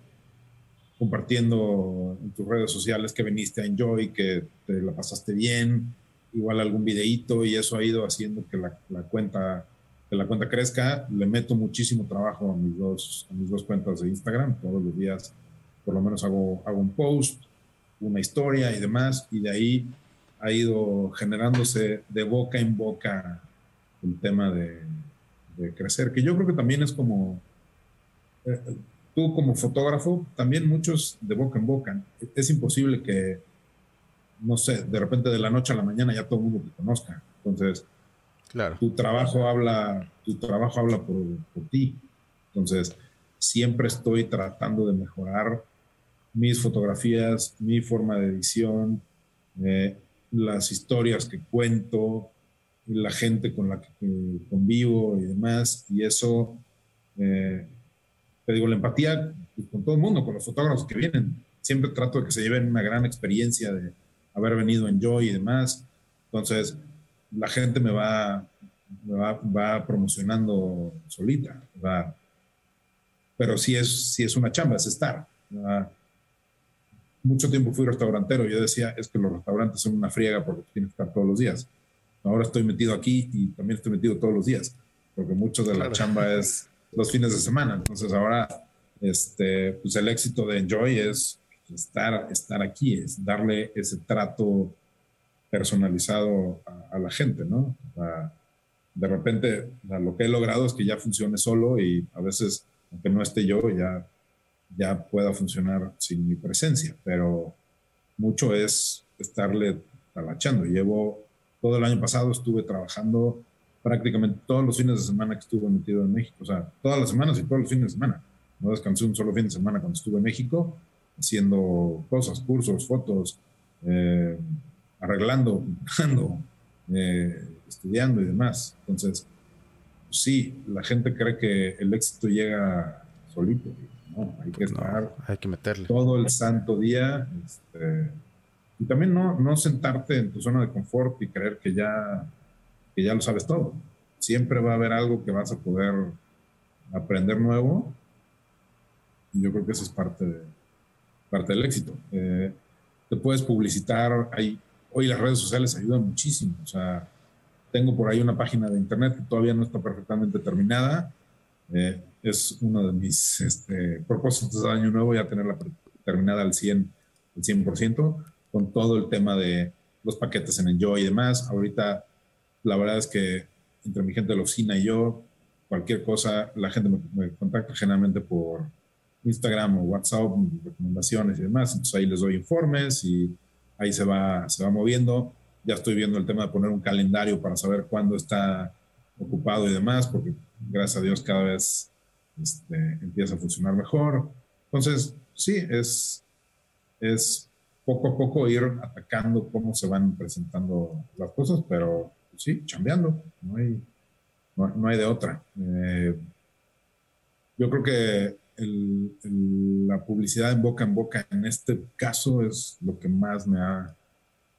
compartiendo en tus redes sociales que viniste a Enjoy, que te la pasaste bien, igual algún videíto y eso ha ido haciendo que la, cuenta que la cuenta crezca. Le meto muchísimo trabajo a mis dos, a mis dos cuentas de Instagram. Todos los días por lo menos hago, hago un post, una historia y demás, y de ahí ha ido generándose de boca en boca el tema de, crecer, que yo creo que también es como, eh, tú como fotógrafo, también muchos de boca en boca. Es imposible que, no sé, de repente de la noche a la mañana ya todo el mundo te conozca. Entonces, claro. tu trabajo habla, tu trabajo habla por, por ti. Entonces, siempre estoy tratando de mejorar mis fotografías, mi forma de edición, eh, las historias que cuento, la gente con la que convivo y demás, y eso, eh, te digo, la empatía pues, con todo el mundo, con los fotógrafos que vienen. siempre trato de que se lleven una gran experiencia de haber venido en Joy y demás. Entonces, la gente me va, va, promocionando solita, va, pero sí es, sí es una chamba, es estar. Mucho tiempo fui restaurantero, yo decía, es que los restaurantes son una friega porque tienes que estar todos los días. Ahora estoy metido aquí y también estoy metido todos los días, porque mucho de la chamba es los fines de semana. Entonces ahora, este, pues el éxito de Enjoy es estar, estar aquí, es darle ese trato personalizado a, la gente, ¿no? de repente, lo que he logrado es que ya funcione solo y a veces, aunque no esté yo, ya, ya pueda funcionar sin mi presencia, pero mucho es estarle talachando. Llevo todo el año pasado, estuve trabajando prácticamente todos los fines de semana que estuve metido en México, o sea, todas las semanas y todos los fines de semana. No descansé un solo fin de semana cuando estuve en México, haciendo cosas, cursos, fotos, eh, arreglando, <laughs> pintando, eh, estudiando y demás. Entonces, sí, la gente cree que el éxito llega solito. No, hay que estar hay que meterle. todo el santo día. Este, y también no, no sentarte en tu zona de confort y creer que ya, que ya lo sabes todo. Siempre va a haber algo que vas a poder aprender nuevo. Y yo creo que eso es parte, de, parte del éxito. Eh, te puedes publicitar. Hay, hoy las redes sociales ayudan muchísimo. O sea, tengo por ahí una página de internet que todavía no está perfectamente terminada. Eh, es uno de mis este, propósitos de año nuevo, ya tenerla terminada al 100, al 100%, con todo el tema de los paquetes en Enjoy y demás. Ahorita, la verdad es que entre mi gente de la oficina y yo, cualquier cosa, la gente me, contacta generalmente por Instagram o WhatsApp, recomendaciones y demás. Entonces ahí les doy informes y ahí se va, se va moviendo ya estoy viendo el tema de poner un calendario para saber cuándo está ocupado y demás, porque gracias a Dios cada vez este, empieza a funcionar mejor. Entonces, sí, es, es poco a poco ir atacando cómo se van presentando las cosas, pero sí, chambeando, no hay, no, hay de otra. Eh, yo creo que la publicidad en boca en boca en este caso es lo que más me ha,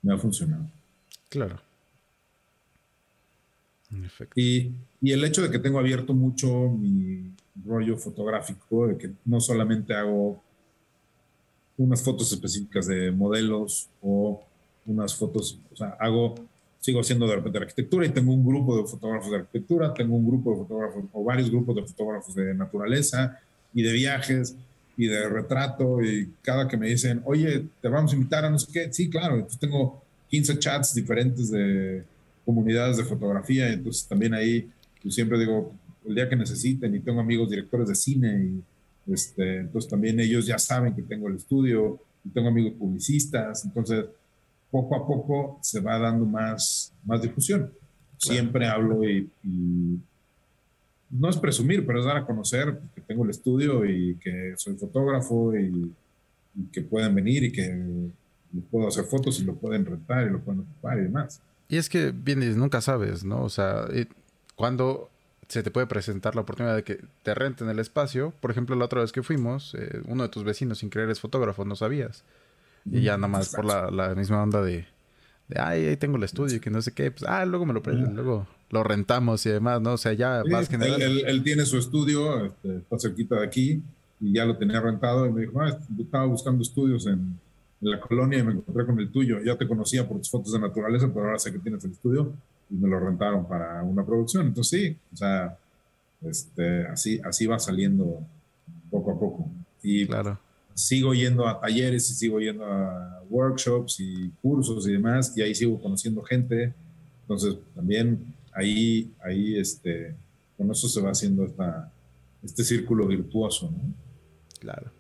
me ha funcionado. Claro. Y, y, el hecho de que tengo abierto mucho mi rollo fotográfico, de que no solamente hago unas fotos específicas de modelos o unas fotos, o sea, hago, sigo haciendo de repente arquitectura y tengo un grupo de fotógrafos de arquitectura, tengo un grupo de fotógrafos o varios grupos de fotógrafos de naturaleza y de viajes y de retrato y cada que me dicen, oye, te vamos a invitar a no sé qué, sí, claro, entonces tengo 15 chats diferentes de comunidades de fotografía, entonces también ahí yo siempre digo, el día que necesiten, y tengo amigos directores de cine, y este, entonces también ellos ya saben que tengo el estudio, y tengo amigos publicistas, entonces poco a poco se va dando más, más difusión. Siempre hablo y, no es presumir, pero es dar a conocer que tengo el estudio y que soy fotógrafo y, y que pueden venir y que puedo hacer fotos y lo pueden rentar y lo pueden ocupar y demás. Y es que, bien nunca sabes, ¿no? O sea, cuando se te puede presentar la oportunidad de que te renten el espacio, por ejemplo, la otra vez que fuimos, eh, uno de tus vecinos sin creer es fotógrafo, no sabías. Y ya nada más por la, misma onda de, de, ay, ahí tengo el estudio y que no sé qué, pues, ah, luego me lo prenden, luego lo rentamos y demás, ¿no? O sea, ya más general. Él, tiene su estudio, este, está cerquita de aquí, y ya lo tenía rentado, y me dijo, ah, estaba buscando estudios en, en la colonia y me encontré con el tuyo. Ya te conocía por tus fotos de naturaleza, pero ahora sé que tienes el estudio y me lo rentaron para una producción. Entonces sí, o sea, este, así, así va saliendo poco a poco. Y claro. sigo yendo a talleres y sigo yendo a workshops y cursos y demás, y ahí sigo conociendo gente. Entonces también ahí, ahí este, con eso se va haciendo esta, este círculo virtuoso. ¿no? Claro.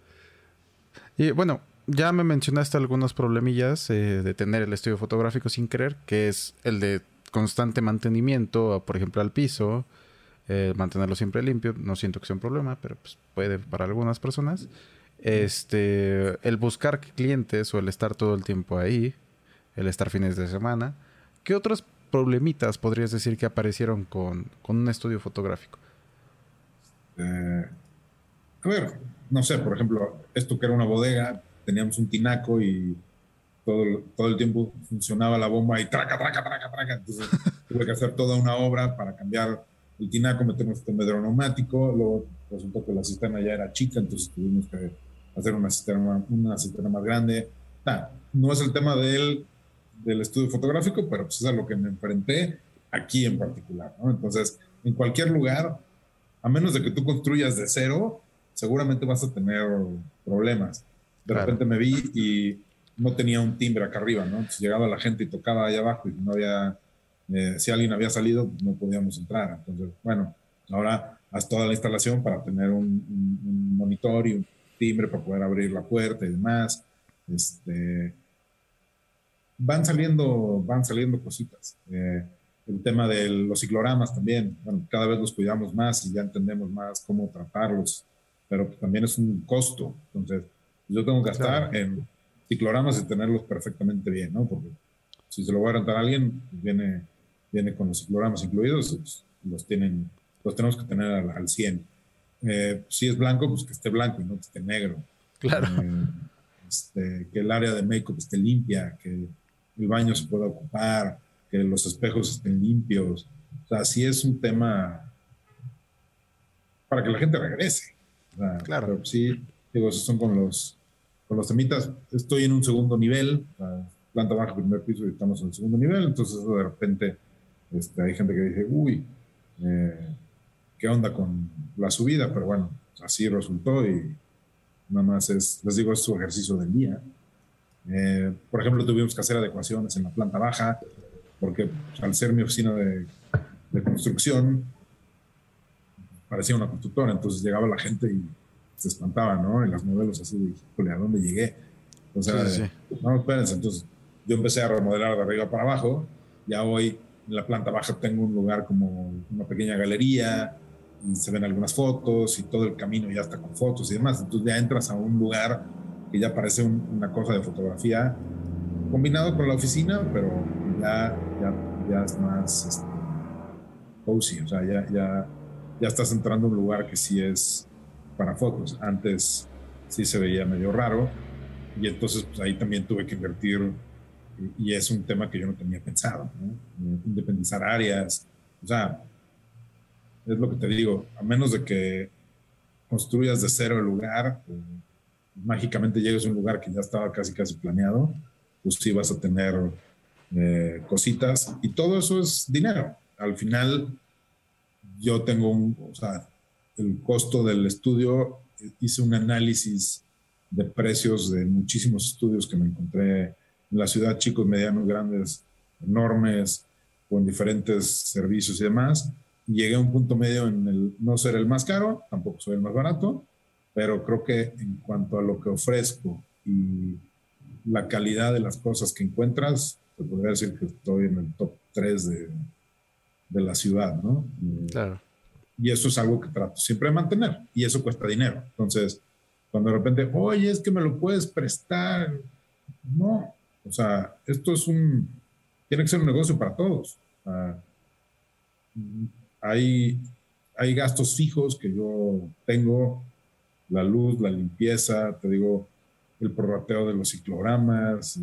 Y bueno, ya me mencionaste algunos problemillas eh, de tener el estudio fotográfico sin querer, que es el de constante mantenimiento, por ejemplo, al piso, eh, mantenerlo siempre limpio. No siento que sea un problema, pero pues, puede para algunas personas. Este, el buscar clientes o el estar todo el tiempo ahí, el estar fines de semana. ¿Qué otros problemitas podrías decir que aparecieron con, con un estudio fotográfico? Eh, a ver, no sé, por ejemplo, esto que era una bodega, teníamos un tinaco y todo, todo el tiempo funcionaba la bomba y traca, traca, traca, traca. Entonces <laughs> tuve que hacer toda una obra para cambiar el tinaco, meter un sistema neumático. Luego resultó que la cisterna ya era chica, entonces tuvimos que hacer una cisterna, una cisterna más grande. no es el tema del, del estudio fotográfico, pero pues es a lo que me enfrenté aquí en particular. ¿no? Entonces, en cualquier lugar, a menos de que tú construyas de cero, seguramente vas a tener problemas. De repente me vi y no tenía un timbre acá arriba, ¿no? Entonces llegaba la gente y tocaba ahí abajo y no había, eh, si alguien había salido, no podíamos entrar. Entonces, bueno, ahora haz toda la instalación para tener un, monitor y un timbre para poder abrir la puerta y demás. Este, van saliendo, van saliendo cositas. Eh, el tema de los cicloramas también, bueno, cada vez los cuidamos más y ya entendemos más cómo tratarlos, pero también es un costo. Entonces, yo tengo que gastar en cicloramas y tenerlos perfectamente bien, ¿no? Porque si se lo voy a rentar a alguien, pues viene, viene con los cicloramas incluidos, pues, los, tienen, los tenemos que tener al, 100. Eh, si es blanco, pues que esté blanco y no que esté negro. Claro. Eh, este, que el área de make-up esté limpia, que el baño se pueda ocupar, que los espejos estén limpios. O sea, sí es un tema para que la gente regrese. claro. Pero sí, digo, esos son con los con los temitas, estoy en un segundo nivel, planta baja, primer piso y estamos en el segundo nivel, entonces de repente este, hay gente que dice, uy, eh, ¿qué onda con la subida? Pero bueno, así resultó y nada más es, les digo, es su ejercicio del día. Eh, por ejemplo, tuvimos que hacer adecuaciones en la planta baja, porque al ser mi oficina de, de construcción, parecía una constructora, entonces llegaba la gente y se espantaba, ¿no? En las modelos así de, ¿a dónde llegué? O sea, no, espérense, entonces yo empecé a remodelar de arriba para abajo, ya hoy en la planta baja tengo un lugar como una pequeña galería, y se ven algunas fotos y todo el camino ya está con fotos y demás, entonces ya entras a un lugar que ya parece una cosa de fotografía combinado con la oficina, pero ya, ya, ya es más este, cozy, o sea, ya, ya, ya estás entrando a un lugar que sí es para fotos. Antes sí se veía medio raro y entonces pues, ahí también tuve que invertir y, es un tema que yo no tenía pensado, independizar áreas, o sea, es lo que te digo, a menos de que construyas de cero el lugar, mágicamente llegues a un lugar que ya estaba casi casi planeado, pues sí vas a tener eh, cositas y todo eso es dinero. Al final yo tengo un, o sea, el costo del estudio, hice un análisis de precios de muchísimos estudios que me encontré en la ciudad, chicos, medianos, grandes, enormes, con diferentes servicios y demás. llegué a un punto medio en el no ser el más caro, tampoco soy el más barato, pero creo que en cuanto a lo que ofrezco y la calidad de las cosas que encuentras, te podría decir que estoy en el top 3 de, de la ciudad, ¿no? Claro. Y eso es algo que trato siempre de mantener. Y eso cuesta dinero. Entonces, cuando de repente, oye, es que me lo puedes prestar. No. O sea, esto es un. Tiene que ser un negocio para todos. hay, hay gastos fijos que yo tengo: la luz, la limpieza, te digo, el prorrateo de los ciclogramas,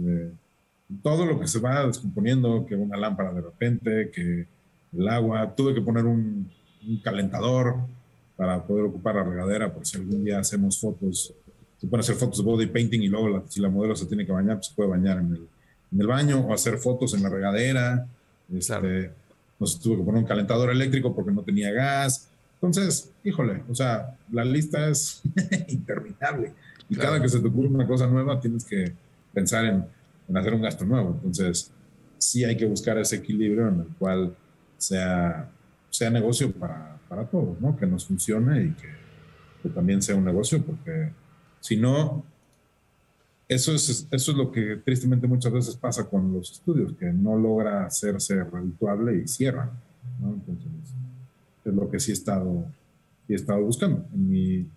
todo lo que se va descomponiendo, que una lámpara de repente, que el agua. Tuve que poner un un calentador para poder ocupar la regadera, por si algún día hacemos fotos, se pueden hacer fotos de body painting y luego si la modelo se tiene que bañar, pues se puede bañar en el, en el baño o hacer fotos en la regadera. Este, Nos tuve que poner un calentador eléctrico porque no tenía gas. Entonces, híjole, o sea, la lista es <laughs> interminable. Y cada que se te ocurre una cosa nueva, tienes que pensar en, en, hacer un gasto nuevo. Entonces, sí hay que buscar ese equilibrio en el cual sea sea negocio para, para todos, ¿no? Que nos funcione y que, también sea un negocio, porque si no, eso es, eso es lo que tristemente muchas veces pasa con los estudios, que no logra hacerse redituable y cierran, ¿no? Entonces, es lo que sí he estado, he estado buscando. En mi,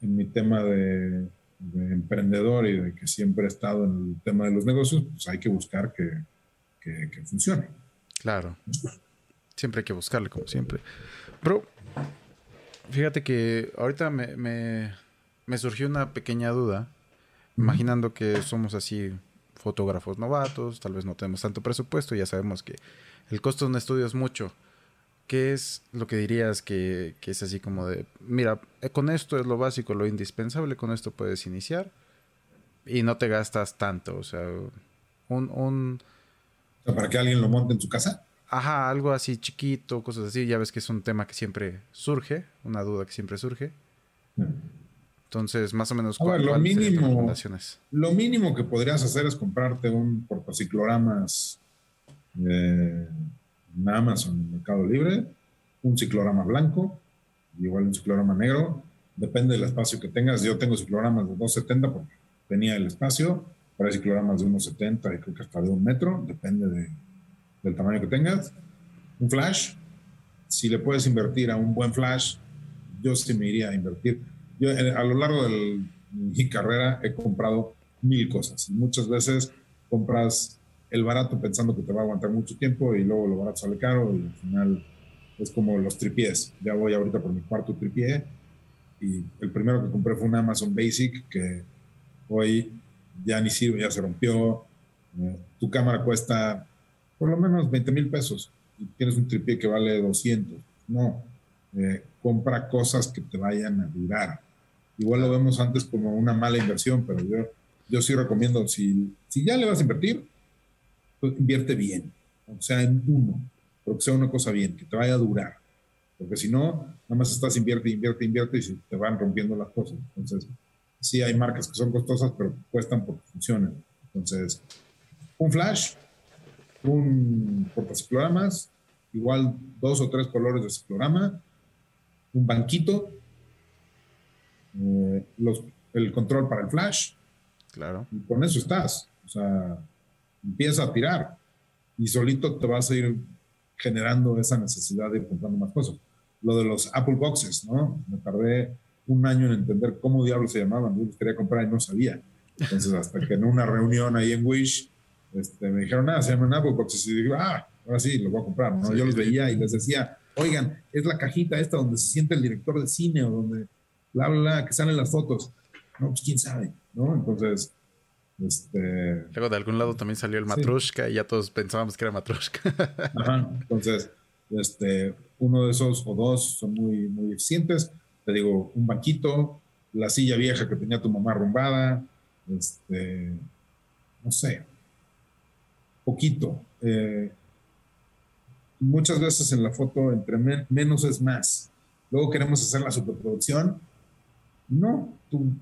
en mi tema de, emprendedor y de que siempre he estado en el tema de los negocios, pues hay que buscar que, que, que funcione. Claro. Siempre hay que buscarle, como siempre. Bro, fíjate que ahorita me, me, surgió una pequeña duda. imaginando que somos así fotógrafos novatos, tal vez no tenemos tanto presupuesto, ya sabemos que el costo de un estudio es mucho. ¿Qué es lo que dirías que, que es así como de, mira, eh, con esto es lo básico, lo indispensable, con esto puedes iniciar y no te gastas tanto? O sea, un... un para que alguien lo monte en su casa. Ajá, algo así chiquito, cosas así. Ya ves que es un tema que siempre surge, una duda que siempre surge. Entonces, más o menos, ¿cuál, lo mínimo, Lo mínimo que podrías hacer es comprarte un portacicloramas eh, en Amazon, en Mercado Libre, un ciclorama blanco, igual un ciclorama negro. Depende del espacio que tengas. Yo tengo cicloramas de 270 porque tenía el espacio. Para cicloramas de 1,70 y creo que hasta de un metro, depende de, del tamaño que tengas. Un flash, si le puedes invertir a un buen flash, yo sí me iría a invertir. Yo eh, a lo largo de mi carrera he comprado mil cosas. Muchas veces compras el barato pensando que te va a aguantar mucho tiempo y luego lo barato sale caro y al final es como los tripiés. Ya voy ahorita por mi cuarto tripié y el primero que compré fue un Amazon Basic que hoy ya ni sirve, ya se rompió. Eh, tu cámara cuesta por lo menos 20 mil pesos y tienes un tripié que vale 200. No, eh, compra cosas que te vayan a durar. Igual lo vemos antes como una mala inversión, pero yo, yo sí recomiendo, si, si ya le vas a invertir, pues invierte bien, o sea, en uno, pero que sea una cosa bien, que te vaya a durar. Porque si no, nada más estás invierte, invierte, invierte y se te van rompiendo las cosas. Entonces, sí hay marcas que son costosas, pero cuestan porque funcionan. Entonces, un flash, un portacicloramas, igual dos o tres colores de ciclorama, un banquito, eh, los, el control para el flash. Claro. Y con eso estás. O sea, empieza a tirar y solito te vas a ir generando esa necesidad de ir comprando más cosas. Lo de los Apple Boxes, ¿no? Me tardé un año en entender cómo diablos se llamaban. Yo los quería comprar y no sabía. Entonces, hasta que en una reunión ahí en Wish, este, me dijeron, nada, se llaman Apple Boxes. Y digo, ah, ahora sí, los voy a comprar. ¿no? Yo los veía y les decía, oigan, es la cajita esta donde se siente el director de cine o donde bla, bla, bla, que salen las fotos. No, pues quién sabe, ¿no? Entonces, este... Luego de algún lado también salió el Matrushka y ya todos pensábamos que era Matrushka. <laughs> Ajá, entonces, este, uno de esos o dos son muy, muy eficientes. Te digo, un banquito, la silla vieja que tenía tu mamá arrumbada, este, no sé, poquito. Eh, muchas veces en la foto entre menos es más. Luego queremos hacer la superproducción. No, tú,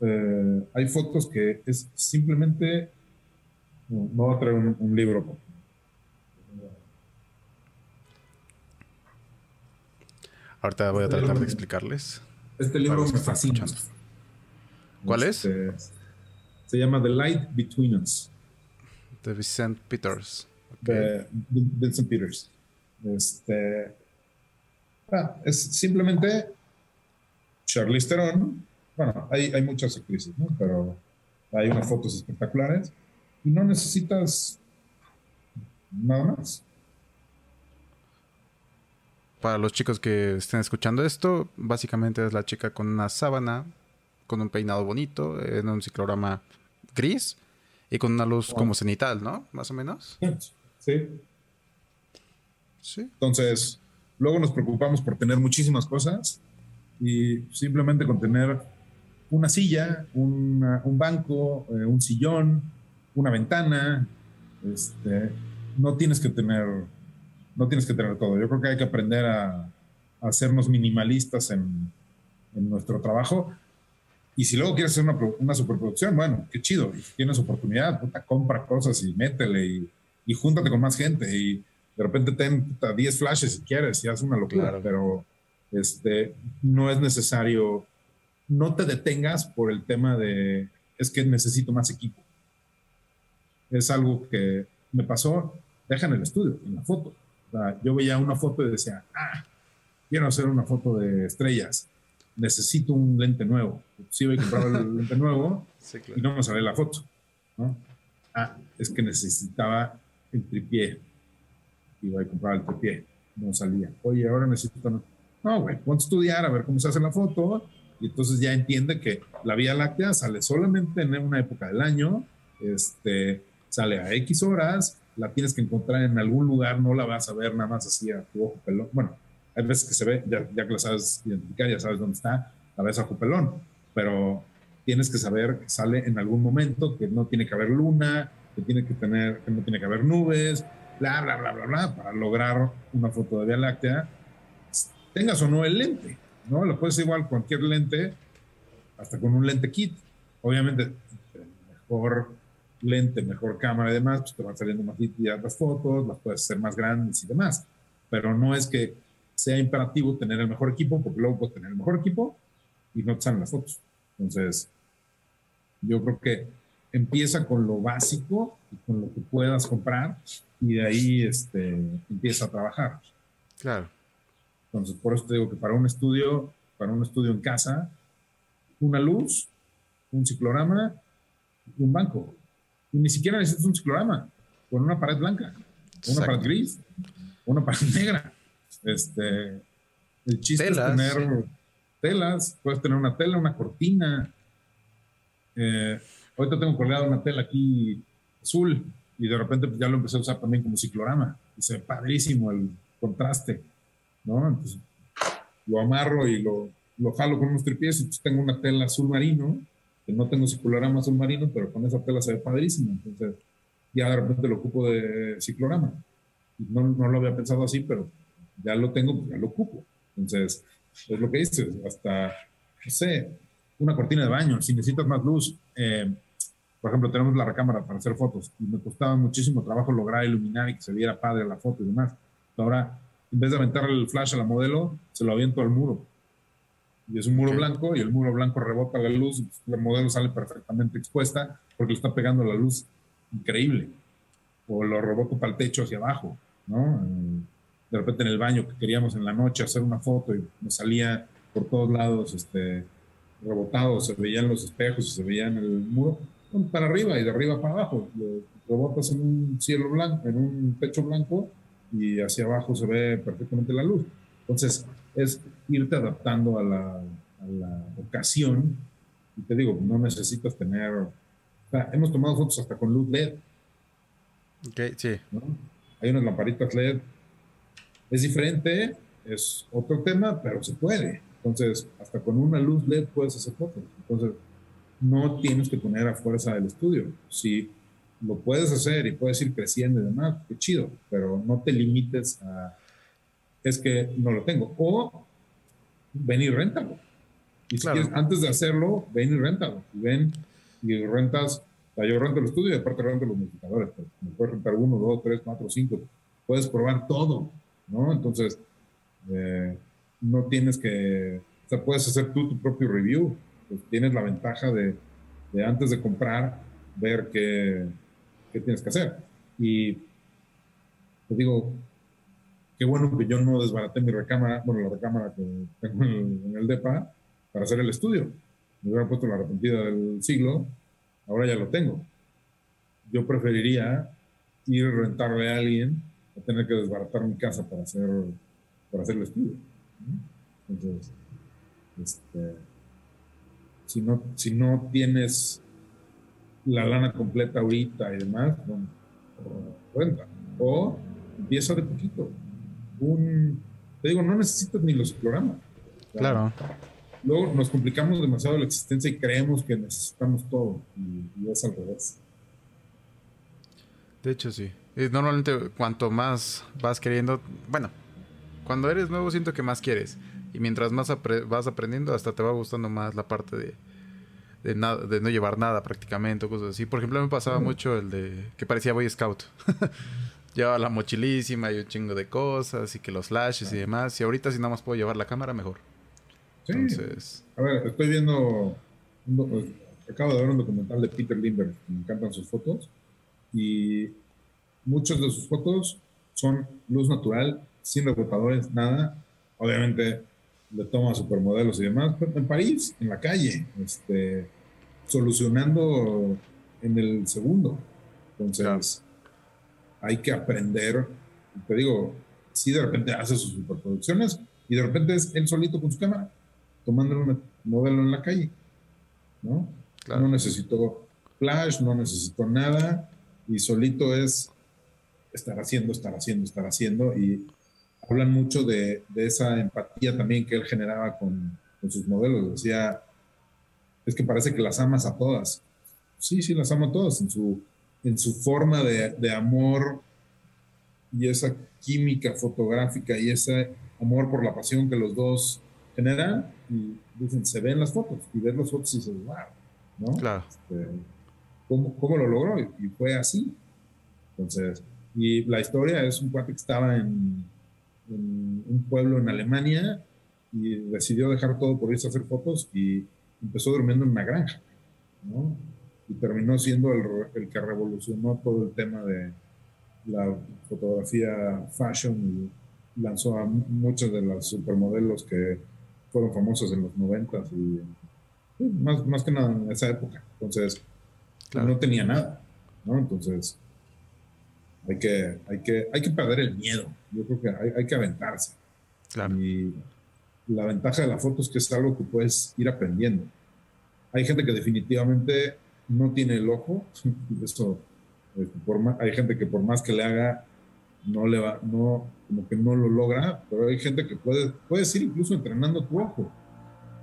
eh, hay fotos que es simplemente, no, voy a traer un, libro. Ahorita voy a este tratar de explicarles. Este libro me fascina. ¿Cuál es? Este, se llama The Light Between Us. De Vincent Peters. De Vincent Peters. Este, ah, es simplemente Charlize Theron. Bueno, hay, hay muchas actrices, ¿no? Pero hay unas fotos espectaculares y no necesitas nada más. Para los chicos que estén escuchando esto, básicamente es la chica con una sábana, con un peinado bonito, en un ciclorama gris y con una luz como cenital, ¿no? Más o menos. Sí. Entonces, luego nos preocupamos por tener muchísimas cosas y simplemente con tener una silla, un banco, eh, un sillón, una ventana, este, no tienes que tener, no tienes que tener todo. Yo creo que hay que aprender a, hacernos minimalistas en, nuestro trabajo. Y si luego quieres hacer una, una superproducción, bueno, qué chido. Y tienes oportunidad, compra cosas y métele y, y júntate con más gente. Y, de repente ten 10 flashes si quieres y haz una locura, pero este, no es necesario, no te detengas por el tema de, es que necesito más equipo. Es algo que me pasó, deja en el estudio, en la foto. yo veía una foto y decía, ah, quiero hacer una foto de estrellas, necesito un lente nuevo. Sí voy a comprar el <laughs> lente nuevo y no me sale la foto. Ah, es que necesitaba el tripié iba a comprar el pie, no salía. Oye, ahora necesito... No, güey, ponte a estudiar a ver cómo se hace la foto y entonces ya entiende que la Vía Láctea sale solamente en una época del año, este, sale a X horas, la tienes que encontrar en algún lugar, no la vas a ver nada más así a tu ojo pelón. Bueno, hay veces que se ve, ya, ya que la sabes identificar, ya sabes dónde está, la ves a ojo pelón, pero tienes que saber que sale en algún momento, que no tiene que haber luna, que tiene que tener, que no tiene que haber nubes, bla, bla, bla, bla, bla, para lograr una foto de Vía Láctea, tengas o no el lente. ¿no? Lo puedes igual cualquier lente, hasta con un lente kit. Obviamente, mejor lente, mejor cámara y demás, pues te van saliendo más nítidas las fotos, las puedes hacer más grandes y demás. Pero no es que sea imperativo tener el mejor equipo, porque luego puedes tener el mejor equipo y no te salen las fotos. Entonces, yo creo que empieza con lo básico y con lo que puedas comprar y de ahí este, empieza a trabajar. Claro. Entonces, por eso te digo que para un estudio, para un estudio en casa, una luz, un ciclorama un banco. Y ni siquiera necesitas un ciclorama, con una pared blanca, una pared gris, una pared negra. Este, el chiste es tener telas, puedes tener una tela, una cortina. Eh, ahorita tengo colgada una tela aquí azul y de repente pues, ya lo empecé a usar también como ciclorama. Y se ve padrísimo el contraste. ¿no? Entonces lo amarro y lo, lo jalo con unos tripies y pues tengo una tela azul marino, que no tengo ciclorama azul marino, pero con esa tela se ve padrísimo. Entonces ya de repente lo ocupo de ciclorama. No, no lo había pensado así, pero ya lo tengo, pues ya lo ocupo. Entonces, es lo que dices, hasta, no sé, una cortina de baño, si necesitas más luz. Eh, por ejemplo, tenemos la recámara para hacer fotos y me costaba muchísimo trabajo lograr iluminar y que se viera padre la foto y demás. Ahora en vez de aventarle el flash a la modelo, se lo aviento al muro. Y es un muro blanco y el muro blanco rebota la luz, la modelo sale perfectamente expuesta porque le está pegando la luz increíble. O lo reboto para el techo hacia abajo, ¿no? De repente en el baño que queríamos en la noche hacer una foto y me salía por todos lados este, rebotado, se veían los espejos y se veía en el muro, para arriba y de arriba para abajo. Rebotas en un cielo blanco, en un techo blanco y hacia abajo se ve perfectamente la luz. Entonces, es irte adaptando a la, a la ocasión. Y te digo, no necesitas tener. O sea, hemos tomado fotos hasta con luz LED. Ok, sí. Hay unas lamparitas LED. Es diferente, es otro tema, pero se puede. Entonces, hasta con una luz LED puedes hacer fotos. Entonces, no tienes que poner a fuerza el estudio. Si lo puedes hacer y puedes ir creciendo y demás, qué chido, pero no te limites a, es que no lo tengo. O ven y réntalo. Y si quieres, antes de hacerlo, ven y réntalo. Y ven y rentas, o yo rento el estudio y aparte rento los modificadores. Me puedes rentar uno, dos, tres, cuatro, cinco. Puedes probar todo, ¿no? Entonces, eh, no tienes que, o sea, puedes hacer tú tu propio review. Pues tienes la ventaja de, antes de comprar, ver que qué tienes que hacer. Y te digo, qué bueno que yo no desbaraté mi recámara, bueno, la recámara que tengo en el, DEPA para hacer el estudio. Me hubiera puesto la arrepentida del siglo, ahora ya lo tengo. Yo preferiría ir a rentarle a alguien a tener que desbaratar mi casa para hacer, para hacer el estudio. Entonces, este, si, no, si no tienes la lana completa ahorita y demás, bueno, cuenta. O empieza de poquito. Un, te digo, no necesitas ni los programas. Claro. Luego nos complicamos demasiado la existencia y creemos que necesitamos todo. Y, es al revés. De hecho, sí. Normalmente cuanto más vas queriendo, bueno, cuando eres nuevo siento que más quieres. Y mientras más vas aprendiendo, hasta te va gustando más la parte de, de, de no llevar nada prácticamente o cosas así. Por ejemplo, me pasaba mucho el de que parecía Boy Scout. <laughs> Llevaba la mochilísima y un chingo de cosas y que los flashes y demás. Y ahorita si nada más puedo llevar la cámara, mejor. Sí. Entonces... A ver, estoy viendo... acabo de ver un documental de Peter Lindbergh. Me encantan sus fotos. Y muchas de sus fotos son luz natural, sin rebotadores, nada. Obviamente le toma supermodelos y demás, pero en París, en la calle, este, solucionando en el segundo. Entonces, hay que aprender, te digo, si de repente hace sus superproducciones y de repente es él solito con su cámara tomando un modelo en la calle, ¿no? No necesitó flash, no necesitó nada y solito es estar haciendo, estar haciendo, estar haciendo y hablan mucho de, esa empatía también que él generaba con, sus modelos. Decía, es que parece que las amas a todas. Sí, sí, las amo a todas en su, en su forma de, de amor y esa química fotográfica y ese amor por la pasión que los dos generan. Y dicen, se ven las fotos y ves las fotos y dices, wow, ¿no? Claro. Este, ¿cómo, ¿cómo, lo logró? Y fue así. Entonces, y la historia es un cuate que estaba en, un pueblo en Alemania y decidió dejar todo por irse a hacer fotos y empezó durmiendo en una granja, ¿no? Y terminó siendo el, el que revolucionó todo el tema de la fotografía fashion y lanzó a muchos de los supermodelos que fueron famosos en los 90 y, más, más que nada en esa época. Entonces, no tenía nada, ¿no? Entonces, hay que, hay que, hay que perder el miedo. Yo creo que hay, hay que aventarse. Y la ventaja de la foto es que es algo que puedes ir aprendiendo. Hay gente que definitivamente no tiene el ojo. <laughs> Eso, hay gente que por más que le haga, no le va, no, como que no lo logra, pero hay gente que puede, puedes ir incluso entrenando tu ojo.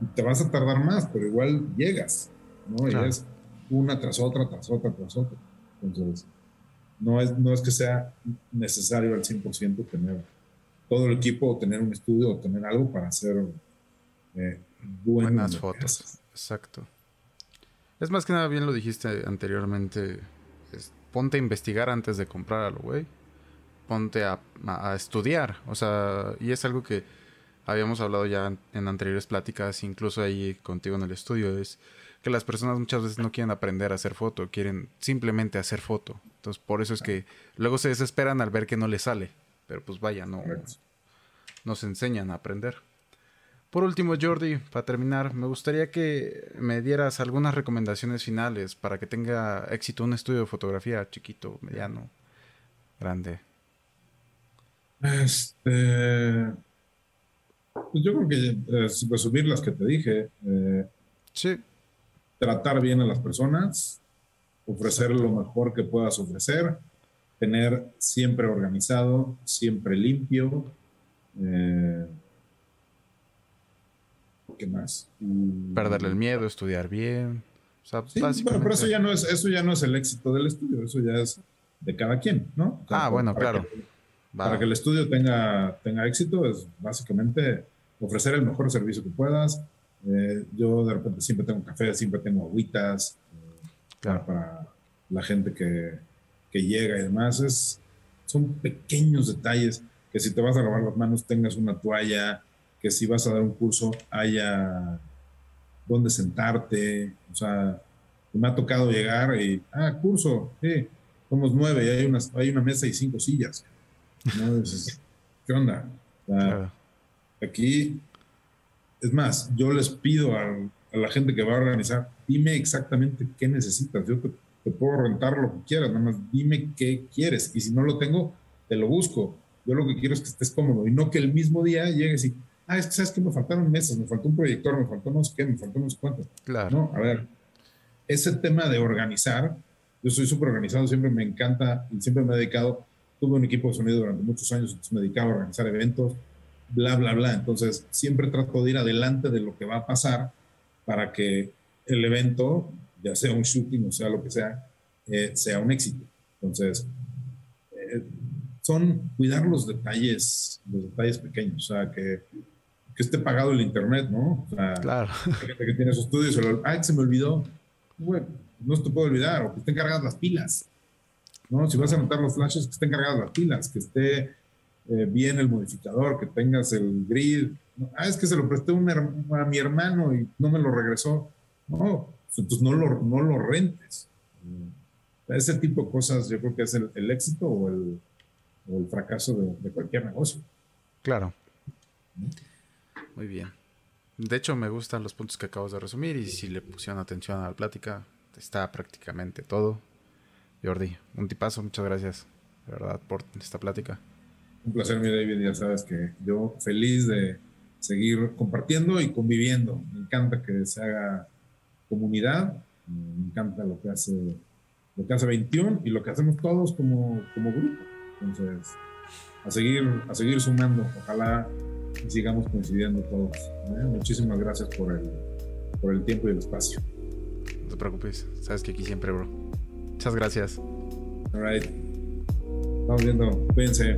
Y te vas a tardar más, pero igual llegas, ¿no? Y es una tras otra, tras otra, tras otra. Entonces, no es, no es que sea necesario al 100% tener todo el equipo o tener un estudio o tener algo para hacer eh, buenas fotos. Exacto. Es más que nada, bien lo dijiste anteriormente, ponte a investigar antes de comprar algo, güey. Ponte a, a, estudiar. O sea, y es algo que habíamos hablado ya en anteriores pláticas, incluso ahí contigo en el estudio, es que las personas muchas veces no quieren aprender a hacer foto, quieren simplemente hacer foto. Entonces, por eso es que luego se desesperan al ver que no les sale. Pero pues vaya, no nos enseñan a aprender. Por último, Jordi, para terminar, me gustaría que me dieras algunas recomendaciones finales para que tenga éxito un estudio de fotografía chiquito, mediano, grande. Este, pues yo creo que eh, resumir las que te dije. Eh, sí tratar bien a las personas, ofrecer lo mejor que puedas ofrecer, tener siempre organizado, siempre limpio. Eh, ¿Qué más? Perderle el miedo, estudiar bien. pero eso ya no es, eso ya no es el éxito del estudio, eso ya es de cada quien, ¿no? ah, bueno, claro. para que el estudio tenga, tenga éxito, es básicamente ofrecer el mejor servicio que puedas, eh, yo de repente siempre tengo café, siempre tengo agüitas eh, para, la gente que, que, llega y demás. Es, son pequeños detalles que si te vas a lavar las manos tengas una toalla, que si vas a dar un curso haya donde sentarte. O sea, me ha tocado llegar y, ah, curso, sí, somos nueve y hay una, hay una mesa y cinco sillas. <laughs> ¿Qué onda? Aquí es más, yo les pido a, la gente que va a organizar, dime exactamente qué necesitas. Yo te, puedo rentar lo que quieras, nada más dime qué quieres. Y si no lo tengo, te lo busco. Yo lo que quiero es que estés cómodo y no que el mismo día llegues y, ah, es que sabes que me faltaron mesas, me faltó un proyector, me faltó no sé qué, me faltó no sé cuánto. Claro. No, a ver, ese tema de organizar, yo soy súper organizado, siempre me encanta y siempre me he dedicado, tuve un equipo de sonido durante muchos años, entonces me dedicaba a organizar eventos, bla, bla, bla. Entonces, siempre trato de ir adelante de lo que va a pasar para que el evento, ya sea un shooting o sea lo que sea, eh, sea un éxito. Entonces, eh, son cuidar los detalles, los detalles pequeños, o sea, que, que esté pagado el internet, ¿no? O sea, claro. gente que tiene su estudio se ah, se me olvidó. Bueno, no se te puede olvidar, o que estén cargadas las pilas. ¿no? Si vas a anotar los flashes, que estén cargadas las pilas, que esté eh, bien el modificador, que tengas el grid. Ah, es que se lo presté a mi hermano y no me lo regresó. No, entonces no lo, no lo rentes. Ese tipo de cosas yo creo que es el, éxito o el, fracaso de, cualquier negocio. Claro. Muy bien. De hecho, me gustan los puntos que acabas de resumir y si le pusieron atención a la plática, está prácticamente todo. Jordi, un tipazo, muchas gracias, de verdad, por esta plática. Un placer, mi David. Ya sabes que yo feliz de, seguir compartiendo y conviviendo. Me encanta que se haga comunidad, me encanta lo que hace, lo que hace 21 y lo que hacemos todos como, como grupo. Entonces, a seguir, a seguir sumando, ojalá sigamos coincidiendo todos. ¿eh? Muchísimas gracias por el, por el tiempo y el espacio. No te preocupes, sabes que aquí siempre, bro. Muchas gracias. All right. Estamos viendo. Cuídense.